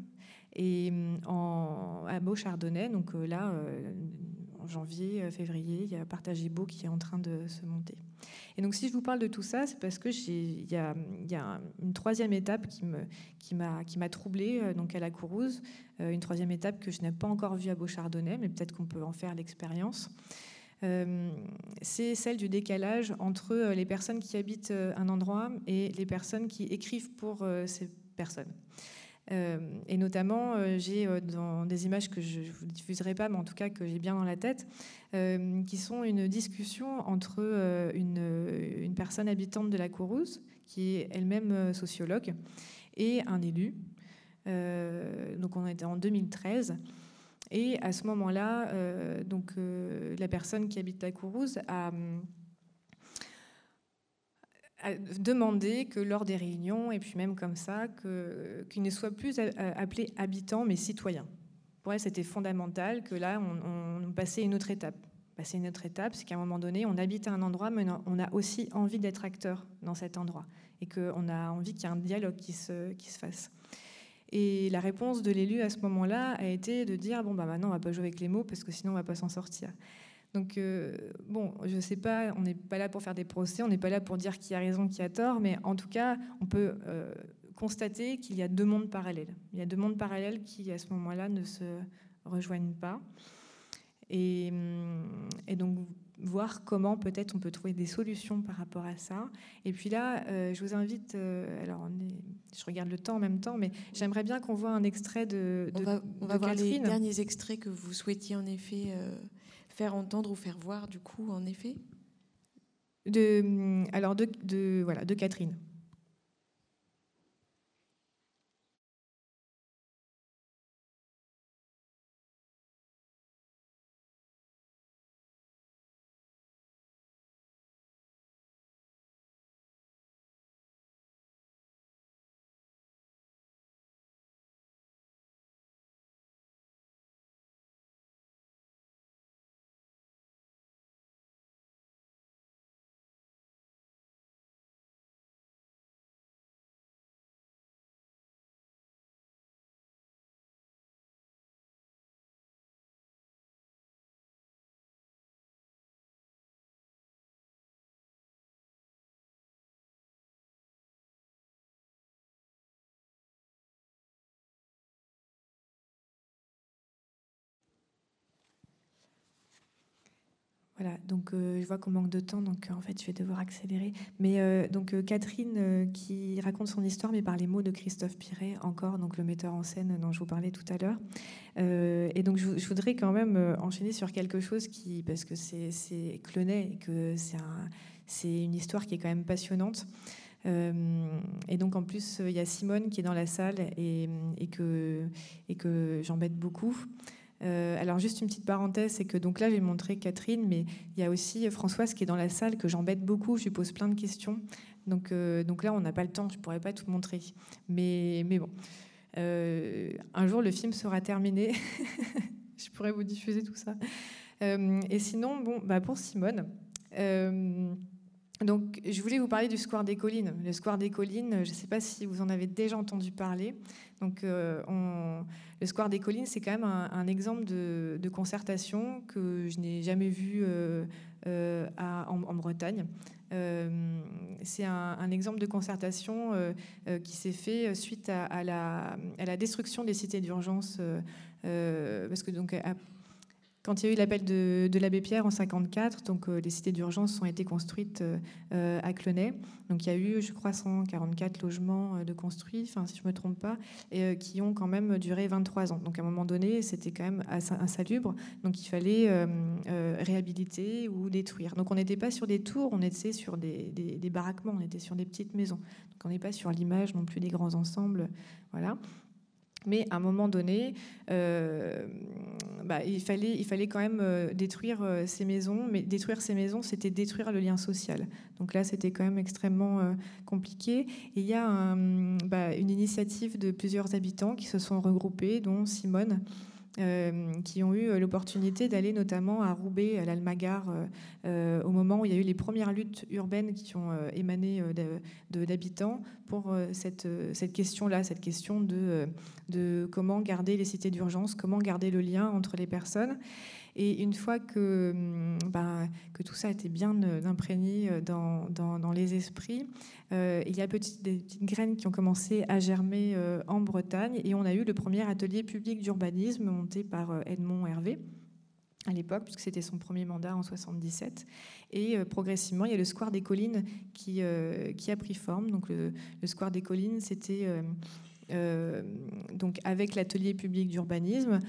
Et en, à Beau-Chardonnay, donc euh, là, euh, en janvier, février, il y a Partagez Beau qui est en train de se monter. Et donc si je vous parle de tout ça, c'est parce que il y a, une troisième étape qui m'a qui troublée donc à la Courrouze, une troisième étape que je n'ai pas encore vue à Beau-Chardonnay, mais peut-être qu'on peut en faire l'expérience. Euh, c'est celle du décalage entre euh, les personnes qui habitent euh, un endroit et les personnes qui écrivent pour ces personnes. Et notamment, j'ai dans des images que je ne vous diffuserai pas, mais en tout cas que j'ai bien dans la tête, qui sont une discussion entre une, personne habitante de la Courrouze, qui est elle-même sociologue, et un élu. donc on était en 2013. Et à ce moment-là, euh, donc euh, la personne qui habite à Courrouze a, demandé que lors des réunions, et puis même comme ça, qu'il ne soit plus appelé habitant, mais citoyen. Pour elle, c'était fondamental que là, on, on, passait une autre étape. Passer une autre étape, c'est qu'à un moment donné, on habite à un endroit, mais on a aussi envie d'être acteur dans cet endroit, et qu'on a envie qu'il y ait un dialogue qui se, qui se fasse. Et la réponse de l'élu à ce moment-là a été de dire bon bah maintenant on va pas jouer avec les mots parce que sinon on va pas s'en sortir. Donc euh, bon, je sais pas, on n'est pas là pour faire des procès, on n'est pas là pour dire qui a raison, qui a tort, mais en tout cas on peut euh, constater qu'il y a deux mondes parallèles. Il y a deux mondes parallèles qui à ce moment-là ne se rejoignent pas. Et, hum, et donc voir comment peut-être on peut trouver des solutions par rapport à ça. Et puis là, euh, je vous invite, euh, alors on est, je regarde le temps en même temps, mais j'aimerais bien qu'on voit un extrait de, de On va, on va voir les derniers extraits que vous souhaitiez en effet euh, faire entendre ou faire voir, du coup, en effet? De, alors de, de voilà, de Catherine. Voilà, donc euh, je vois qu'on manque de temps, donc en fait je vais devoir accélérer. Mais euh, donc euh, Catherine qui raconte son histoire, mais par les mots de Christophe Piret, encore, donc le metteur en scène dont je vous parlais tout à l'heure. et donc je, voudrais quand même enchaîner sur quelque chose qui, parce que c'est Clonet et que c'est une histoire qui est quand même passionnante. et donc en plus il y a Simone qui est dans la salle et que, et que j'embête beaucoup. Euh, alors juste une petite parenthèse, c'est que donc là j'ai montré Catherine, mais il y a aussi Françoise qui est dans la salle que j'embête beaucoup, je lui pose plein de questions. Donc, euh, donc là on n'a pas le temps, je pourrais pas tout montrer. Mais, mais bon, euh, un jour le film sera terminé, je pourrais vous diffuser tout ça. et sinon, bon, bah pour Simone. Donc, je voulais vous parler du Square des Collines. Le Square des Collines, je ne sais pas si vous en avez déjà entendu parler. Donc, on, le Square des Collines, c'est quand même un, exemple de, concertation que je n'ai jamais vu euh, euh, en, Bretagne. Euh, c'est un, exemple de concertation qui s'est fait suite à, la, destruction des cités d'urgence, parce que donc quand il y a eu l'appel de, l'abbé Pierre en 54, donc les cités d'urgence ont été construites à Clenay. Donc il y a eu, je crois, 144 logements de construits, enfin si je me trompe pas, et qui ont quand même duré 23 ans. Donc à un moment donné, c'était quand même insalubre. Donc il fallait réhabiliter ou détruire. Donc on n'était pas sur des tours, on était sur des, des baraquements, on était sur des petites maisons. Donc on n'est pas sur l'image non plus des grands ensembles. Voilà. Mais à un moment donné, euh, bah, il, fallait, il fallait quand même euh, détruire euh, ces maisons. Mais détruire ces maisons, c'était détruire le lien social. Donc là, c'était quand même extrêmement compliqué. Il y a bah, une initiative de plusieurs habitants qui se sont regroupés, dont Simone. Euh, qui ont eu euh, l'opportunité d'aller notamment à Roubaix, à l'Almagar, euh, au moment où il y a eu les premières luttes urbaines qui ont émané d'habitants pour cette, cette question-là, cette question de, de comment garder les cités d'urgence, comment garder le lien entre les personnes. Et une fois que, hum, ben, tout ça été bien euh, imprégné euh, dans, les esprits, euh, il y a des petites graines qui ont commencé à germer en Bretagne et on a eu le premier atelier public d'urbanisme monté par Edmond Hervé à l'époque, puisque c'était son premier mandat en 77. Et progressivement, il y a le Square des Collines qui, a pris forme. Donc le, Square des Collines, c'était donc avec l'atelier public d'urbanisme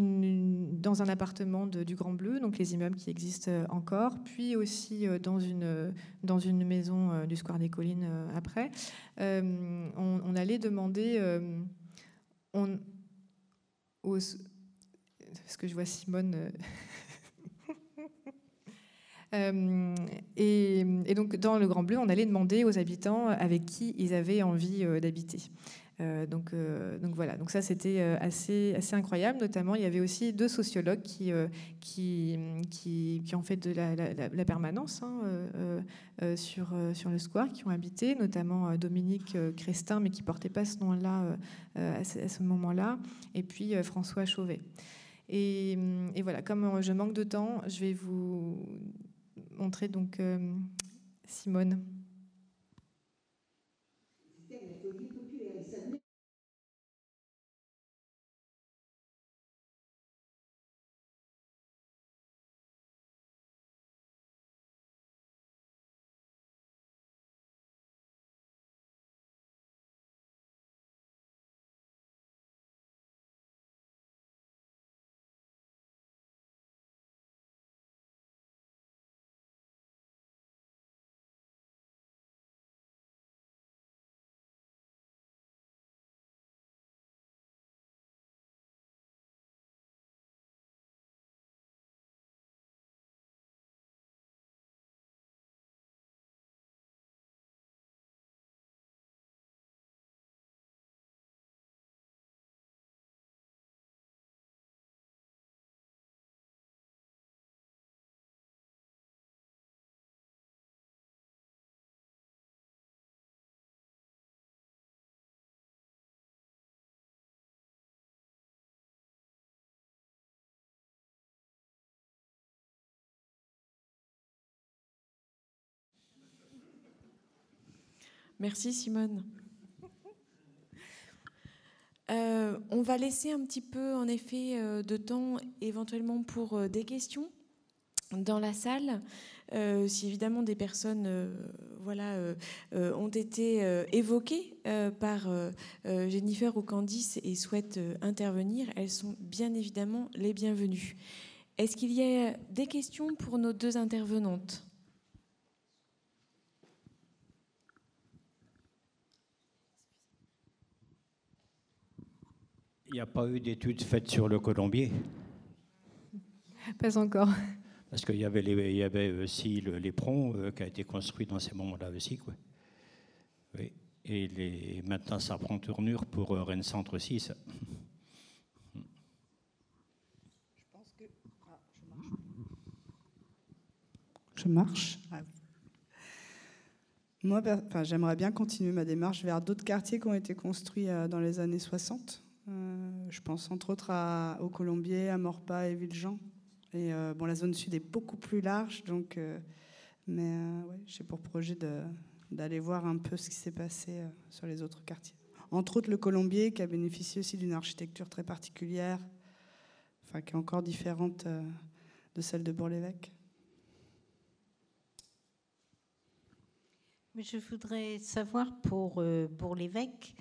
dans un appartement du Grand Bleu, donc les immeubles qui existent euh, encore, puis aussi euh, dans une, dans une maison euh, du Square des Collines après. On, allait demander on, parce que je vois Simone. et, donc, dans le Grand Bleu, on allait demander aux habitants avec qui ils avaient envie d'habiter. Euh, donc, euh, donc voilà, donc ça c'était euh, assez, incroyable. Notamment, il y avait aussi deux sociologues qui, ont fait de la, permanence hein, sur, le square, qui ont habité, notamment Dominique Crestin, mais qui portait pas ce nom-là à ce, moment-là, et puis François Chauvet. Et, et, voilà, comme je manque de temps, je vais vous montrer donc Simone. Merci Simone. Euh, on va laisser un petit peu, en effet, euh, de temps éventuellement pour euh, des questions dans la salle. si évidemment des personnes voilà, ont été évoquées par Jennifer ou Candice et souhaitent intervenir, elles sont bien évidemment les bienvenues. Est-ce qu'il y a des questions pour nos deux intervenantes? Il n'y a pas eu d'études faites sur le colombier Pas encore. Parce qu'il y avait, il y avait aussi le l'éperon euh, qui a été construit dans ces moments-là aussi. Quoi. Oui. Et les, maintenant, ça prend tournure pour euh, Rennes Centre 6. Je pense que. Ah, je marche. Je marche. Ah Moi, j'aimerais bien continuer ma démarche vers d'autres quartiers qui ont été construits euh, dans les années 60. Euh, je pense entre autres au Colombier, à Morpa et Villejean. Et euh, bon, la zone sud est beaucoup plus large, donc, euh, mais ouais, j'ai pour projet d'aller voir un peu ce qui s'est passé sur les autres quartiers. Entre autres le Colombier, qui a bénéficié aussi d'une architecture très particulière, enfin, qui est encore différente de celle de Bourg-l'Évêque. Je voudrais savoir pour Bourg-l'Évêque,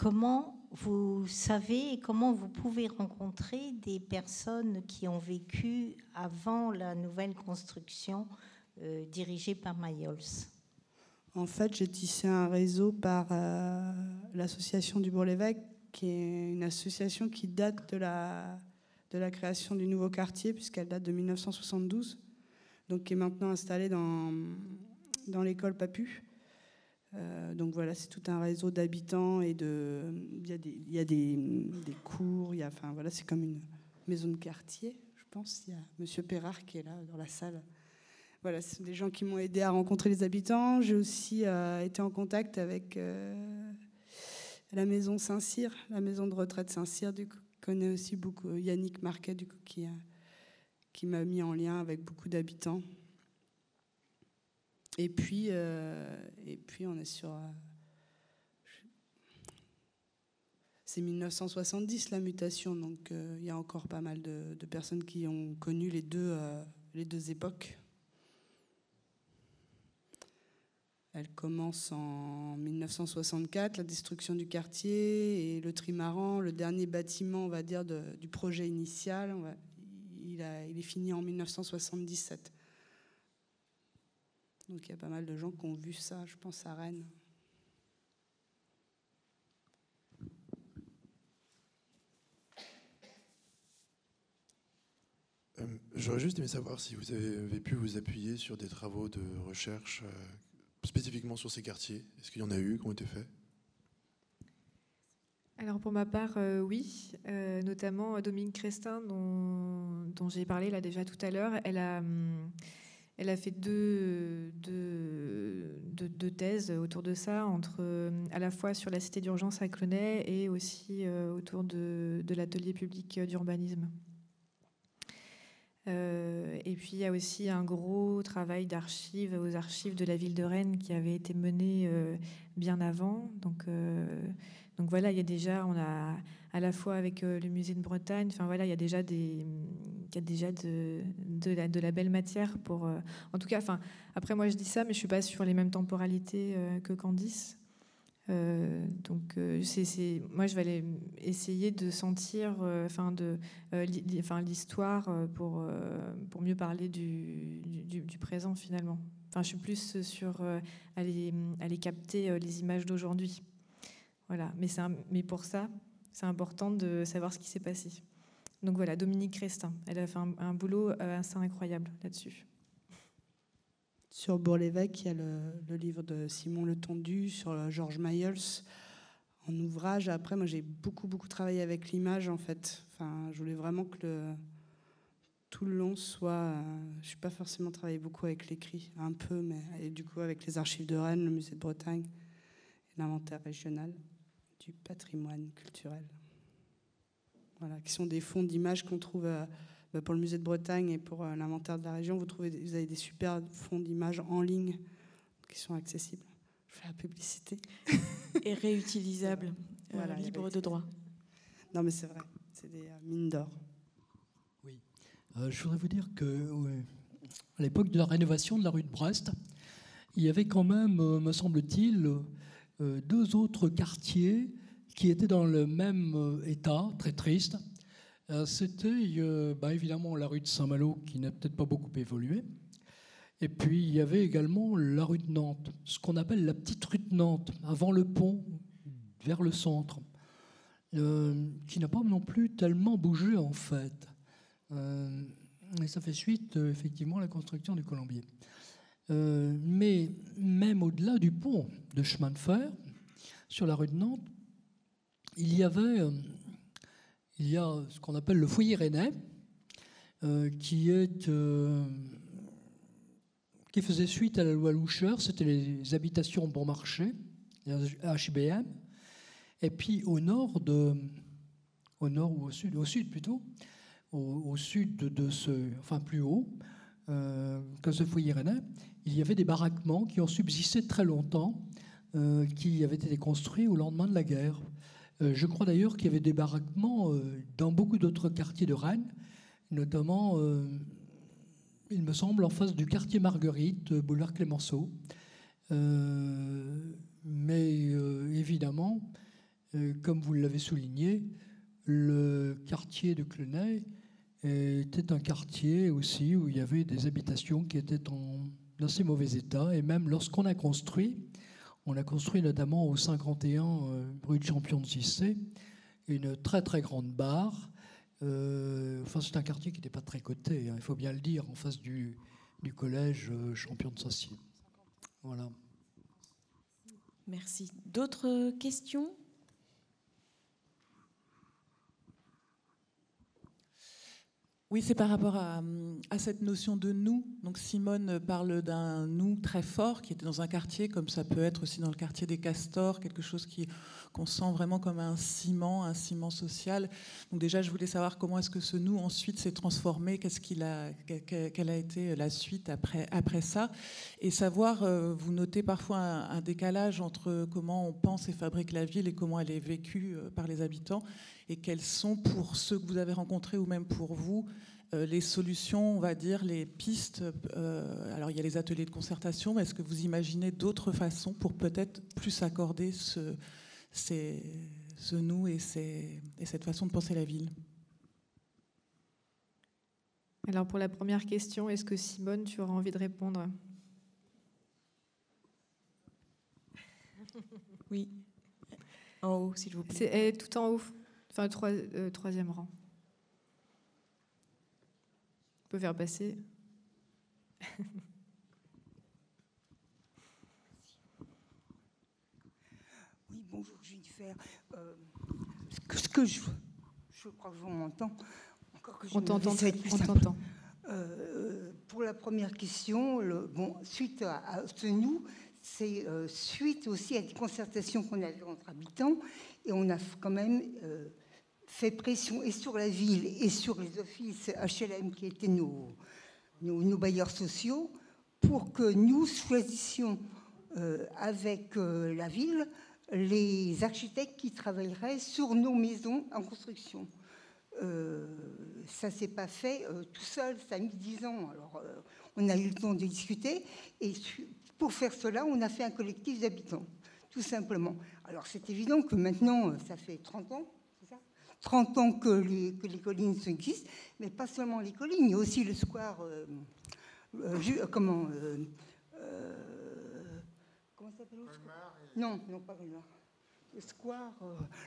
comment vous savez et comment vous pouvez rencontrer des personnes qui ont vécu avant la nouvelle construction dirigée par Mayol's en fait, j'ai tissé un réseau par euh, l'association du Bourg-l'Évêque, qui est une association qui date de la, création du nouveau quartier, puisqu'elle date de 1972, donc qui est maintenant installée dans l'école Papu. Euh, donc voilà, c'est tout un réseau d'habitants et de. Il y a des, il y a des, cours, il y a, enfin voilà, c'est comme une maison de quartier, je pense. Il y a Monsieur Perrard qui est là dans la salle voilà, ce sont des gens qui m'ont aidé à rencontrer les habitants. J'ai aussi euh, été en contact avec euh, la maison Saint-Cyr, la maison de retraite Saint-Cyr. Du coup, connais aussi beaucoup Yannick Marquet, du qui, qui m'a mis en lien avec beaucoup d'habitants. Et puis, euh, et puis, on est sur. c'est 1970 la mutation, donc il y a encore pas mal de, de, personnes qui ont connu les deux, les deux époques. Elle commence en 1964, la destruction du quartier et le trimaran, le dernier bâtiment, on va dire, du projet initial. il, est fini en 1977. Donc il y a pas mal de gens qui ont vu ça, je pense à Rennes. Euh, j'aurais juste aimé savoir si vous avez pu vous appuyer sur des travaux de recherche euh, spécifiquement sur ces quartiers. Est-ce qu'il y en a eu qui ont été faits? Alors pour ma part, euh, oui, euh, notamment Dominique Crestin, dont, j'ai parlé là déjà tout à l'heure, elle a, hum, elle a fait deux, deux, thèses autour de ça, entre, à la fois sur la cité d'urgence à Clonay et aussi autour de, l'atelier public d'urbanisme. Euh, et puis il y a aussi un gros travail d'archives aux archives de la ville de Rennes qui avait été mené euh, bien avant. Donc, euh, donc voilà, il y a déjà, on a à la fois avec le musée de Bretagne, enfin voilà, il y a déjà des, il y a déjà de, de, la, belle matière pour. en tout cas, enfin après moi je dis ça, mais je suis pas sur les mêmes temporalités que Candice. Euh, donc, euh, c'est, moi, je vais essayer de sentir, euh, enfin, de, enfin, l'histoire pour pour mieux parler du, du, présent finalement. Enfin, je suis plus sur aller, aller capter les images d'aujourd'hui. Voilà. Mais pour ça, c'est important de savoir ce qui s'est passé. Donc voilà, Dominique Crestin, elle a fait un, boulot assez incroyable là-dessus. Sur Bourg-l'Évêque, il y a le, livre de Simon Le Tondu sur Georges Mayels en ouvrage. Après, moi, j'ai beaucoup, beaucoup travaillé avec l'image, en fait. Enfin, je voulais vraiment que tout le long soit. Euh, je suis pas forcément travaillé beaucoup avec l'écrit, un peu, mais du coup avec les archives de Rennes, le musée de Bretagne, l'inventaire régional du patrimoine culturel. Voilà, qui sont des fonds d'images qu'on trouve. Euh, bah, pour le musée de Bretagne et pour euh, l'inventaire de la région, vous, trouvez, vous avez des super fonds d'images en ligne qui sont accessibles. Je fais la publicité. et réutilisables, euh, voilà, libres de droit. Non, mais c'est vrai, c'est des euh, mines d'or. Oui. je voudrais vous dire que à l'époque de la rénovation de la rue de Brest, il y avait quand même, me semble-t-il, deux autres quartiers qui étaient dans le même état, très triste, euh, c'était euh, bah, évidemment la rue de Saint-Malo qui n'a peut-être pas beaucoup évolué. Et puis il y avait également la rue de Nantes, ce qu'on appelle la petite rue de Nantes, avant le pont, vers le centre, euh, qui n'a pas non plus tellement bougé en fait. et ça fait suite effectivement à la construction du Colombier. Mais même au-delà du pont de chemin de fer, sur la rue de Nantes, il y avait il y a ce qu'on appelle le foyer rennais, euh, qui, est, euh, qui faisait suite à la loi Loucher, c'était les habitations bon marché, HBM, et puis au nord, de, au nord ou au sud, au sud plutôt, au, sud de, ce, enfin plus haut euh, que ce foyer rennais, il y avait des baraquements qui ont subsisté très longtemps, qui avaient été construits au lendemain de la guerre. Euh, je crois d'ailleurs qu'il y avait des baraquements euh, dans beaucoup d'autres quartiers de Rennes, notamment, euh, il me semble, en face du quartier Marguerite, boulevard Clémenceau. mais évidemment, comme vous l'avez souligné, le quartier de Clenay était un quartier aussi où il y avait des habitations qui étaient en assez mauvais état. Et même lorsqu'on a construit, on a construit notamment au 51 euh, rue de Champion de Cissé une très très grande barre. Euh, enfin, c'est un quartier qui n'était pas très coté, hein, il faut bien le dire, en face du, du collège euh, Champion de Sassier. Voilà. Merci. D'autres questions? Oui, c'est par rapport à, cette notion de nous. Donc Simone parle d'un nous très fort qui était dans un quartier, comme ça peut être aussi dans le quartier des Castors, quelque chose qui qu'on sent vraiment comme un ciment, un ciment social. Donc déjà, je voulais savoir comment est-ce que ce nous ensuite s'est transformé, qu'est-ce qu'il a, quelle a été la suite après, après ça, et savoir, euh, vous notez parfois un décalage entre comment on pense et fabrique la ville et comment elle est vécue euh, par les habitants et quelles sont pour ceux que vous avez rencontrés ou même pour vous euh, les solutions, on va dire, les pistes. Euh, alors il y a les ateliers de concertation, mais est-ce que vous imaginez d'autres façons pour peut-être plus accorder ce, ce nous et, et cette façon de penser la ville? Alors pour la première question, est-ce que Simone, tu auras envie de répondre? Oui. En haut, s'il vous plaît. C'est tout en haut. Enfin, euh, troisième rang. On peut faire passer. oui, bonjour Jennifer. Euh, ce que je, je crois que vous m'entendez. On t'entend. On t'entend. Euh, pour la première question, le, bon, suite à, ce nous, c'est euh, suite aussi à des concertations qu'on avait entre habitants, et on a quand même fait pression et sur la ville et sur les offices HLM qui étaient nos, nos, bailleurs sociaux pour que nous choisissions euh, avec euh, la ville les architectes qui travailleraient sur nos maisons en construction. Euh, ça ne s'est pas fait tout seul, ça a mis dix ans. Alors, on a eu le temps de discuter et pour faire cela, on a fait un collectif d'habitants, tout simplement. Alors, c'est évident que maintenant, ça fait 30 ans 30 ans que les, que les collines existent, mais pas seulement les collines, il y a aussi le square. Euh, euh, comment euh, Comment s'appelle Non, non, pas. Le square,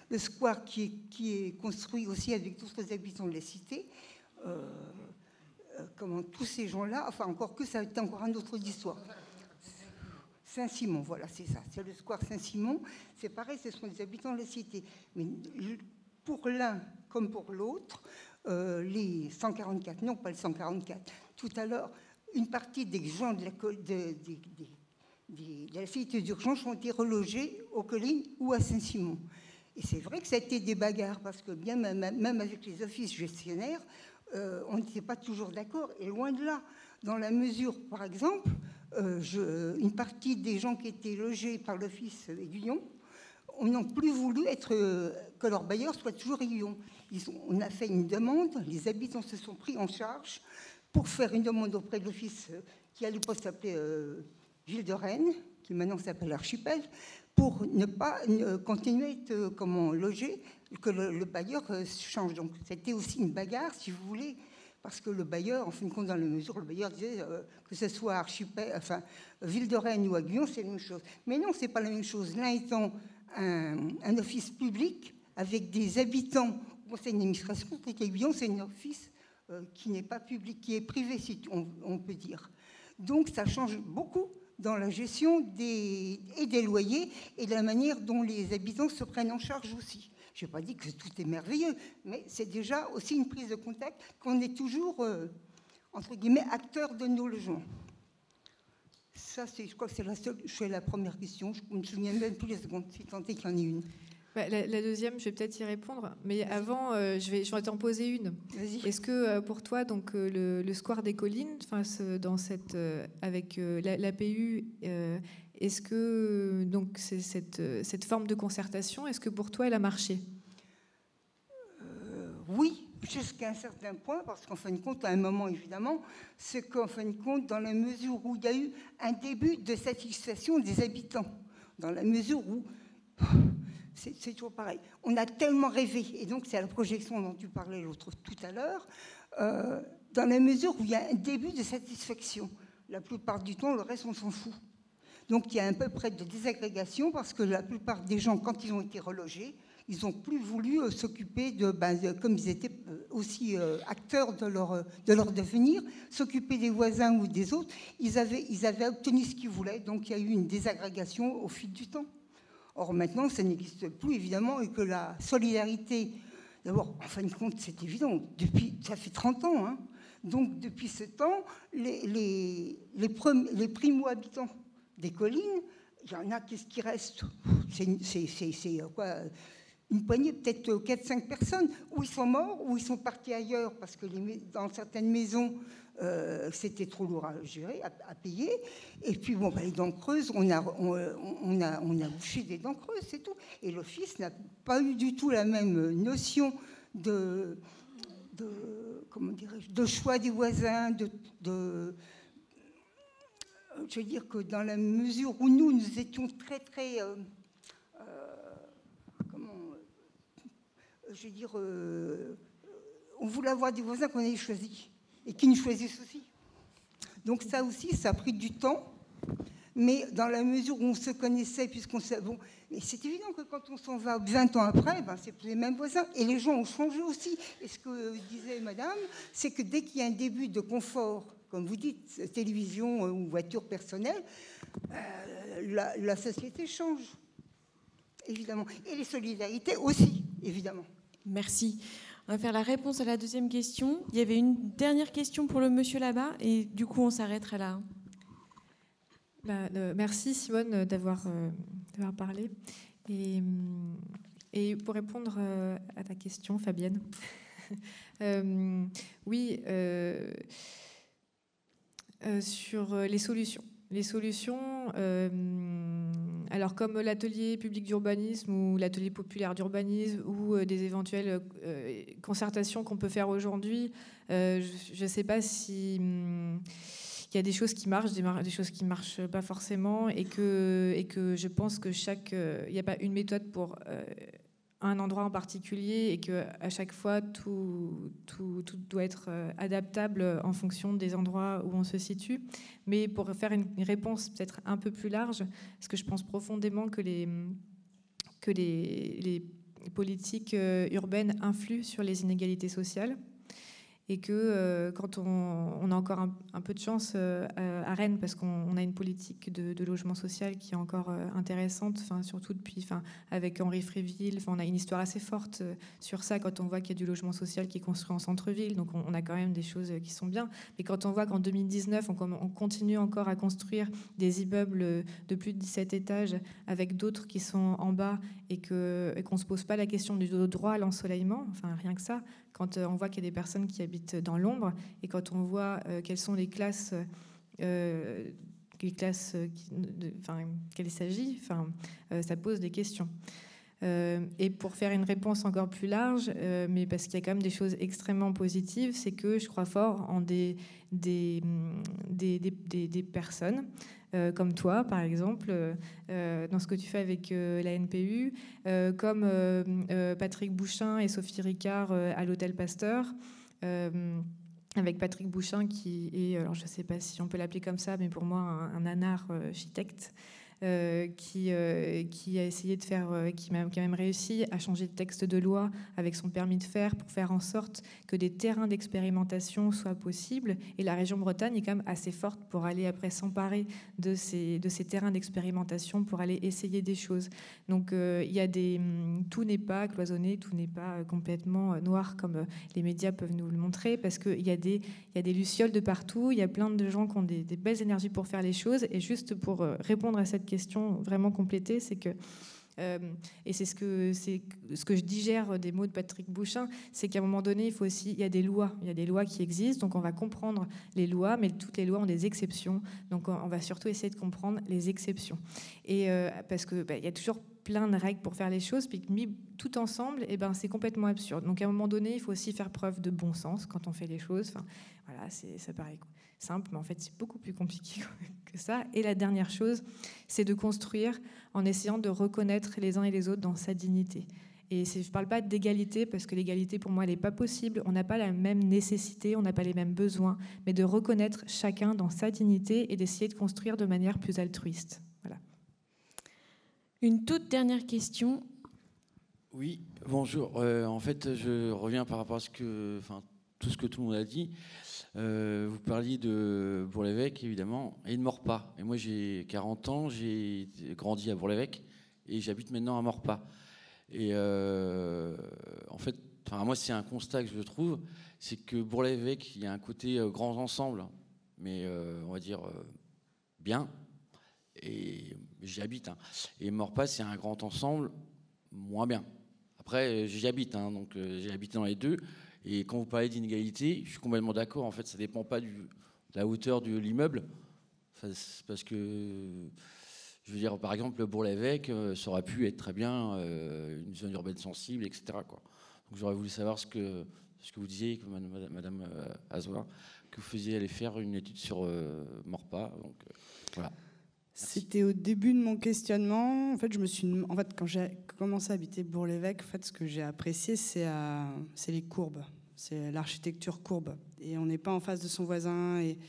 le square qui, est, qui est construit aussi avec d'autres habitants de la cité. comment tous ces gens-là, enfin encore que ça a été encore un autre histoire. Saint-Simon, voilà, c'est ça. C'est le square Saint-Simon. C'est pareil, ce sont des habitants de la cité. Mais pour l'un comme pour l'autre, euh, les 144, non pas les 144. Tout à l'heure, une partie des gens de la, de, d'urgence ont été relogés aux collines ou à Saint-Simon. Et c'est vrai que ça a été des bagarres, parce que bien même, avec les offices gestionnaires, euh, on n'était pas toujours d'accord, et loin de là. Dans la mesure, par exemple, euh, une partie des gens qui étaient logés par l'office Aiguillon on n'a plus voulu être, euh, que leur bailleur soit toujours Aiguillon. on a fait une demande, les habitants se sont pris en charge pour faire une demande auprès de l'office euh, qui à l'époque s'appelait euh, Ville de Rennes, qui maintenant s'appelle Archipel, pour ne pas continuer à être comment, logé, que le, bailleur change. Donc c'était aussi une bagarre, si vous voulez, parce que le bailleur, en fin de compte, dans la mesure, le bailleur disait que ce soit Archipel, enfin, Ville de Rennes ou Aiguillon, c'est la même chose. Mais non, c'est pas la même chose. L'un étant un, office public avec des habitants au conseil d'administration, c'est c'est un office euh, qui n'est pas public, qui est privé, si on, peut dire. Donc ça change beaucoup dans la gestion des, et des loyers et de la manière dont les habitants se prennent en charge aussi. Je n'ai pas dit que tout est merveilleux, mais c'est déjà aussi une prise de contact qu'on est toujours, euh, entre guillemets, acteur de nos logements. Ça, je crois que c'est la, seule, je la première question. Je me souviens même plus les secondes, si tant est qu'il y en ait une. Bah, la, deuxième, je vais peut-être y répondre, mais avant, euh, je, vais, je vais t'en poser une. Est-ce que euh, pour toi, donc euh, le, square des collines, dans cette, avec l'APU Est-ce que donc cette, cette, forme de concertation, est-ce que pour toi elle a marché? Oui, jusqu'à un certain point, parce qu'en fin de compte, à un moment évidemment, c'est qu'en fin de compte, dans la mesure où il y a eu un début de satisfaction des habitants, dans la mesure où c'est toujours pareil. On a tellement rêvé, et donc c'est la projection dont tu parlais l'autre tout à l'heure, euh, dans la mesure où il y a un début de satisfaction. La plupart du temps, le reste, on s'en fout. Donc il y a un peu près de désagrégation parce que la plupart des gens, quand ils ont été relogés, ils n'ont plus voulu euh, s'occuper ben, de, comme ils étaient euh, aussi acteurs de leur, de leur devenir, s'occuper des voisins ou des autres, ils avaient, ils avaient obtenu ce qu'ils voulaient. Donc il y a eu une désagrégation au fil du temps. Or maintenant, ça n'existe plus, évidemment, et que la solidarité, d'abord, en fin de compte, c'est évident, depuis, ça fait 30 ans, hein. donc depuis ce temps, les, les, les, primo-habitants des collines, il y en a, qu'est-ce qui reste? C'est euh, quoi? Une poignée, peut-être 4-5 personnes, où ils sont morts, ou ils sont partis ailleurs, parce que dans certaines maisons, euh, c'était trop lourd à gérer, à, payer. Et puis, bon, bah, les dents creuses, on a, on, a, on a bouché des dents creuses, c'est tout. Et l'Office n'a pas eu du tout la même notion de, comment de choix des voisins, de, de, je veux dire que dans la mesure où nous, nous étions très, très... Euh, euh, Je veux dire... on voulait avoir des voisins qu'on avait choisis et qui nous choisissent aussi. Donc ça aussi, ça a pris du temps, mais dans la mesure où on se connaissait, puisqu'on sait, bon, mais c'est évident que quand on s'en va 20 ans après, ben, c'est plus les mêmes voisins, et les gens ont changé aussi. Et ce que disait Madame, c'est que dès qu'il y a un début de confort, comme vous dites, télévision euh, ou voiture personnelle, euh, la société change, évidemment, et les solidarités aussi, évidemment. Merci. On va faire la réponse à la deuxième question. Il y avait une dernière question pour le monsieur là-bas et du coup on s'arrêtera là. Bah, euh, merci Simone euh, d'avoir parlé. Et, et, pour répondre euh, à ta question, Fabienne, oui, sur les solutions. Les solutions, alors comme l'atelier public d'urbanisme ou l'atelier populaire d'urbanisme ou euh, des éventuelles euh, concertations qu'on peut faire aujourd'hui, euh, je ne sais pas si hum, il y a des choses qui marchent, des, choses qui marchent pas forcément, et que, et que je pense que chaque, il n'y a pas une méthode pour un endroit en particulier et que à chaque fois tout, doit être euh, adaptable en fonction des endroits où on se situe. Mais pour faire une réponse peut-être un peu plus large, parce que je pense profondément que les politiques euh, urbaines influent sur les inégalités sociales et que euh, quand on, a encore un, peu de chance euh, à Rennes, parce qu'on a une politique de, logement social qui est encore euh, intéressante, enfin, surtout depuis, enfin, avec Henri Fréville, on a une histoire assez forte sur ça quand on voit qu'il y a du logement social qui est construit en centre-ville, donc on, a quand même des choses qui sont bien. Mais quand on voit qu'en 2019, on, on, continue encore à construire des immeubles de plus de 17 étages avec d'autres qui sont en bas et qu'on ne se pose pas la question du droit à l'ensoleillement, enfin rien que ça, quand euh, on voit qu'il y a des personnes qui habitent dans l'ombre et quand on voit euh, quelles sont les classes, euh, les classes qu'il s'agit, ça pose des questions. Et pour faire une réponse encore plus large, mais parce qu'il y a quand même des choses extrêmement positives, c'est que je crois fort en des, des personnes euh, comme toi, par exemple, euh, dans ce que tu fais avec euh, la NPU, comme Patrick Bouchin et Sophie Ricard à l'Hôtel Pasteur avec Patrick Bouchin, qui est, alors je ne sais pas si on peut l'appeler comme ça, mais pour moi, un, un architecte, euh, qui, euh, qui a essayé de faire, euh, qui, a, qui, a, même réussi à changer de texte de loi avec son permis de faire pour faire en sorte que des terrains d'expérimentation soient possibles. Et la région Bretagne est quand même assez forte pour aller après s'emparer de ces, de ces terrains d'expérimentation pour aller essayer des choses. Donc il y a des, hum, tout n'est pas cloisonné, tout n'est pas complètement noir comme les médias peuvent nous le montrer, parce qu'il y, a des, y a des lucioles de partout, il y a plein de gens qui ont des, des belles énergies pour faire les choses. Et juste pour répondre à cette question vraiment compléter, c'est que Euh, et c'est ce que, c'est ce que je digère des mots de Patrick Bouchin, c'est qu'à un moment donné, il faut aussi, il y a des lois, il y a des lois qui existent, donc on va comprendre les lois, mais toutes les lois ont des exceptions, donc on va surtout essayer de comprendre les exceptions. Et euh, parce que bah, il y a toujours plein de règles pour faire les choses, puis mis tout ensemble, eh ben, c'est complètement absurde. Donc à un moment donné, il faut aussi faire preuve de bon sens quand on fait les choses. Enfin, voilà, ça paraît simple, mais en fait c'est beaucoup plus compliqué que ça. Et la dernière chose, c'est de construire en essayant de reconnaître les uns et les autres dans sa dignité. Et je ne parle pas d'égalité, parce que l'égalité, pour moi, elle n'est pas possible. On n'a pas la même nécessité, on n'a pas les mêmes besoins, mais de reconnaître chacun dans sa dignité et d'essayer de construire de manière plus altruiste. Une toute dernière question. Oui, bonjour. Euh, en fait, je reviens par rapport à ce que, enfin, tout ce que tout le monde a dit. Euh, vous parliez de Bourg-l'Évêque, évidemment, et de Morpas. Et moi, j'ai 40 ans, j'ai grandi à Bourg-l'Évêque, et j'habite maintenant à Morpas. Et euh, en fait, moi, c'est un constat que je trouve, c'est que Bourg-l'Évêque, il y a un côté grand ensemble, mais on va dire bien, et j'y habite. Hein. Et Morpas, c'est un grand ensemble, moins bien. Après, j'y habite, hein, donc j'ai habité dans les deux. Et quand vous parlez d'inégalité, je suis complètement d'accord. En fait, ça ne dépend pas de la hauteur de l'immeuble. Parce que, je veux dire, par exemple, le Bourg-l'Évêque, euh, ça aurait pu être très bien euh, une zone urbaine sensible, etc. Donc j'aurais voulu savoir ce que, vous disiez, Madame euh, Azoir, que vous faisiez aller faire une étude sur Morpa. Donc voilà. C'était au début de mon questionnement. En fait, je me suis, en fait, quand j'ai commencé à habiter Bourg-l'Évêque, en fait, ce que j'ai apprécié, c'est, c'est les courbes, c'est l'architecture courbe. Et on n'est pas en face de son voisin. Et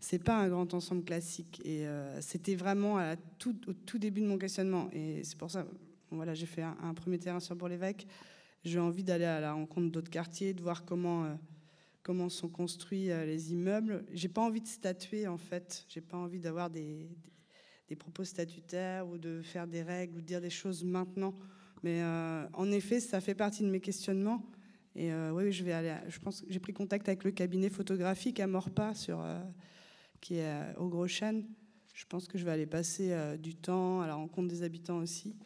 c'est pas un grand ensemble classique. Et euh, c'était vraiment au tout début de mon questionnement. Et c'est pour ça, voilà, j'ai fait un, premier terrain sur Bourg-l'Évêque. J'ai envie d'aller à la rencontre d'autres quartiers, de voir comment. Euh, comment sont construits euh, les immeubles. J'ai pas envie de statuer en fait. J'ai pas envie d'avoir des, des propos statutaires ou de faire des règles ou de dire des choses maintenant. Mais euh, en effet, ça fait partie de mes questionnements. Et euh, oui, je vais aller. je pense j'ai pris contact avec le cabinet photographique à Morpa, sur, euh, qui est au Gros Chêne. Je pense que je vais aller passer du temps à la rencontre des habitants aussi.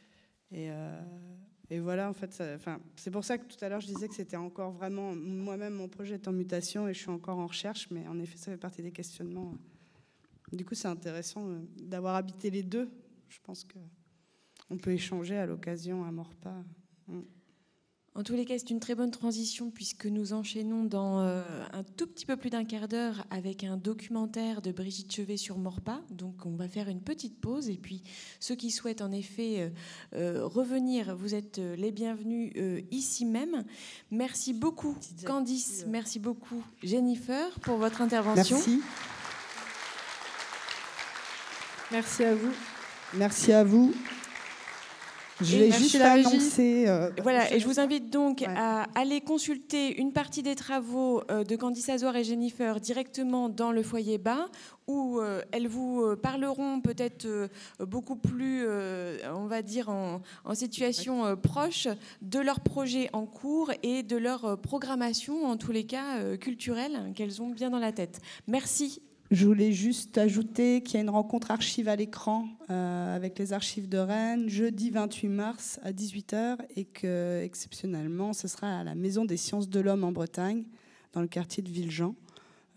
Et, voilà, en fait, c'est pour ça que tout à l'heure je disais que c'était encore vraiment moi-même mon projet est en mutation et je suis encore en recherche. Mais en effet, ça fait partie des questionnements. Du coup, c'est intéressant euh, d'avoir habité les deux. Je pense qu'on peut échanger à l'occasion à Morpa. Mm. En tous les cas, c'est une très bonne transition puisque nous enchaînons dans euh, un tout petit peu plus d'un quart d'heure avec un documentaire de Brigitte Chevet sur Morpa. Donc on va faire une petite pause et puis ceux qui souhaitent en effet euh, revenir, vous êtes les bienvenus ici même. Merci beaucoup Candice, merci beaucoup Jennifer pour votre intervention. Merci. Merci à vous. Merci à vous. Je vais juste annoncer. Euh, voilà, et je vous invite donc à aller consulter une partie des travaux euh, de Candice Azor et Jennifer directement dans le foyer bas, où euh, elles vous parleront peut-être beaucoup plus, on va dire, en, en situation proche de leur projet en cours et de leur programmation, en tous les cas culturelle, qu'elles ont bien dans la tête. Merci je voulais juste ajouter qu'il y a une rencontre archive à l'écran euh, avec les archives de Rennes jeudi 28 mars à 18h et que exceptionnellement ce sera à la Maison des sciences de l'homme en Bretagne dans le quartier de Villejean.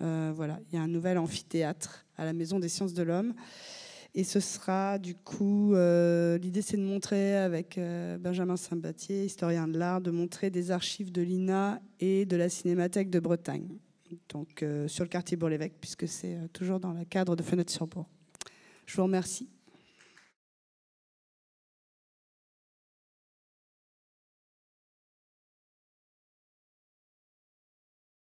Euh, voilà, il y a un nouvel amphithéâtre à la Maison des sciences de l'homme. Et ce sera du coup, euh, l'idée c'est de montrer avec Benjamin Saint-Batier, historien de l'art, de montrer des archives de l'INA et de la Cinémathèque de Bretagne donc euh, sur le quartier Bourg-l'Évêque, puisque c'est euh, toujours dans le cadre de Fenêtre sur Bourg. Je vous remercie.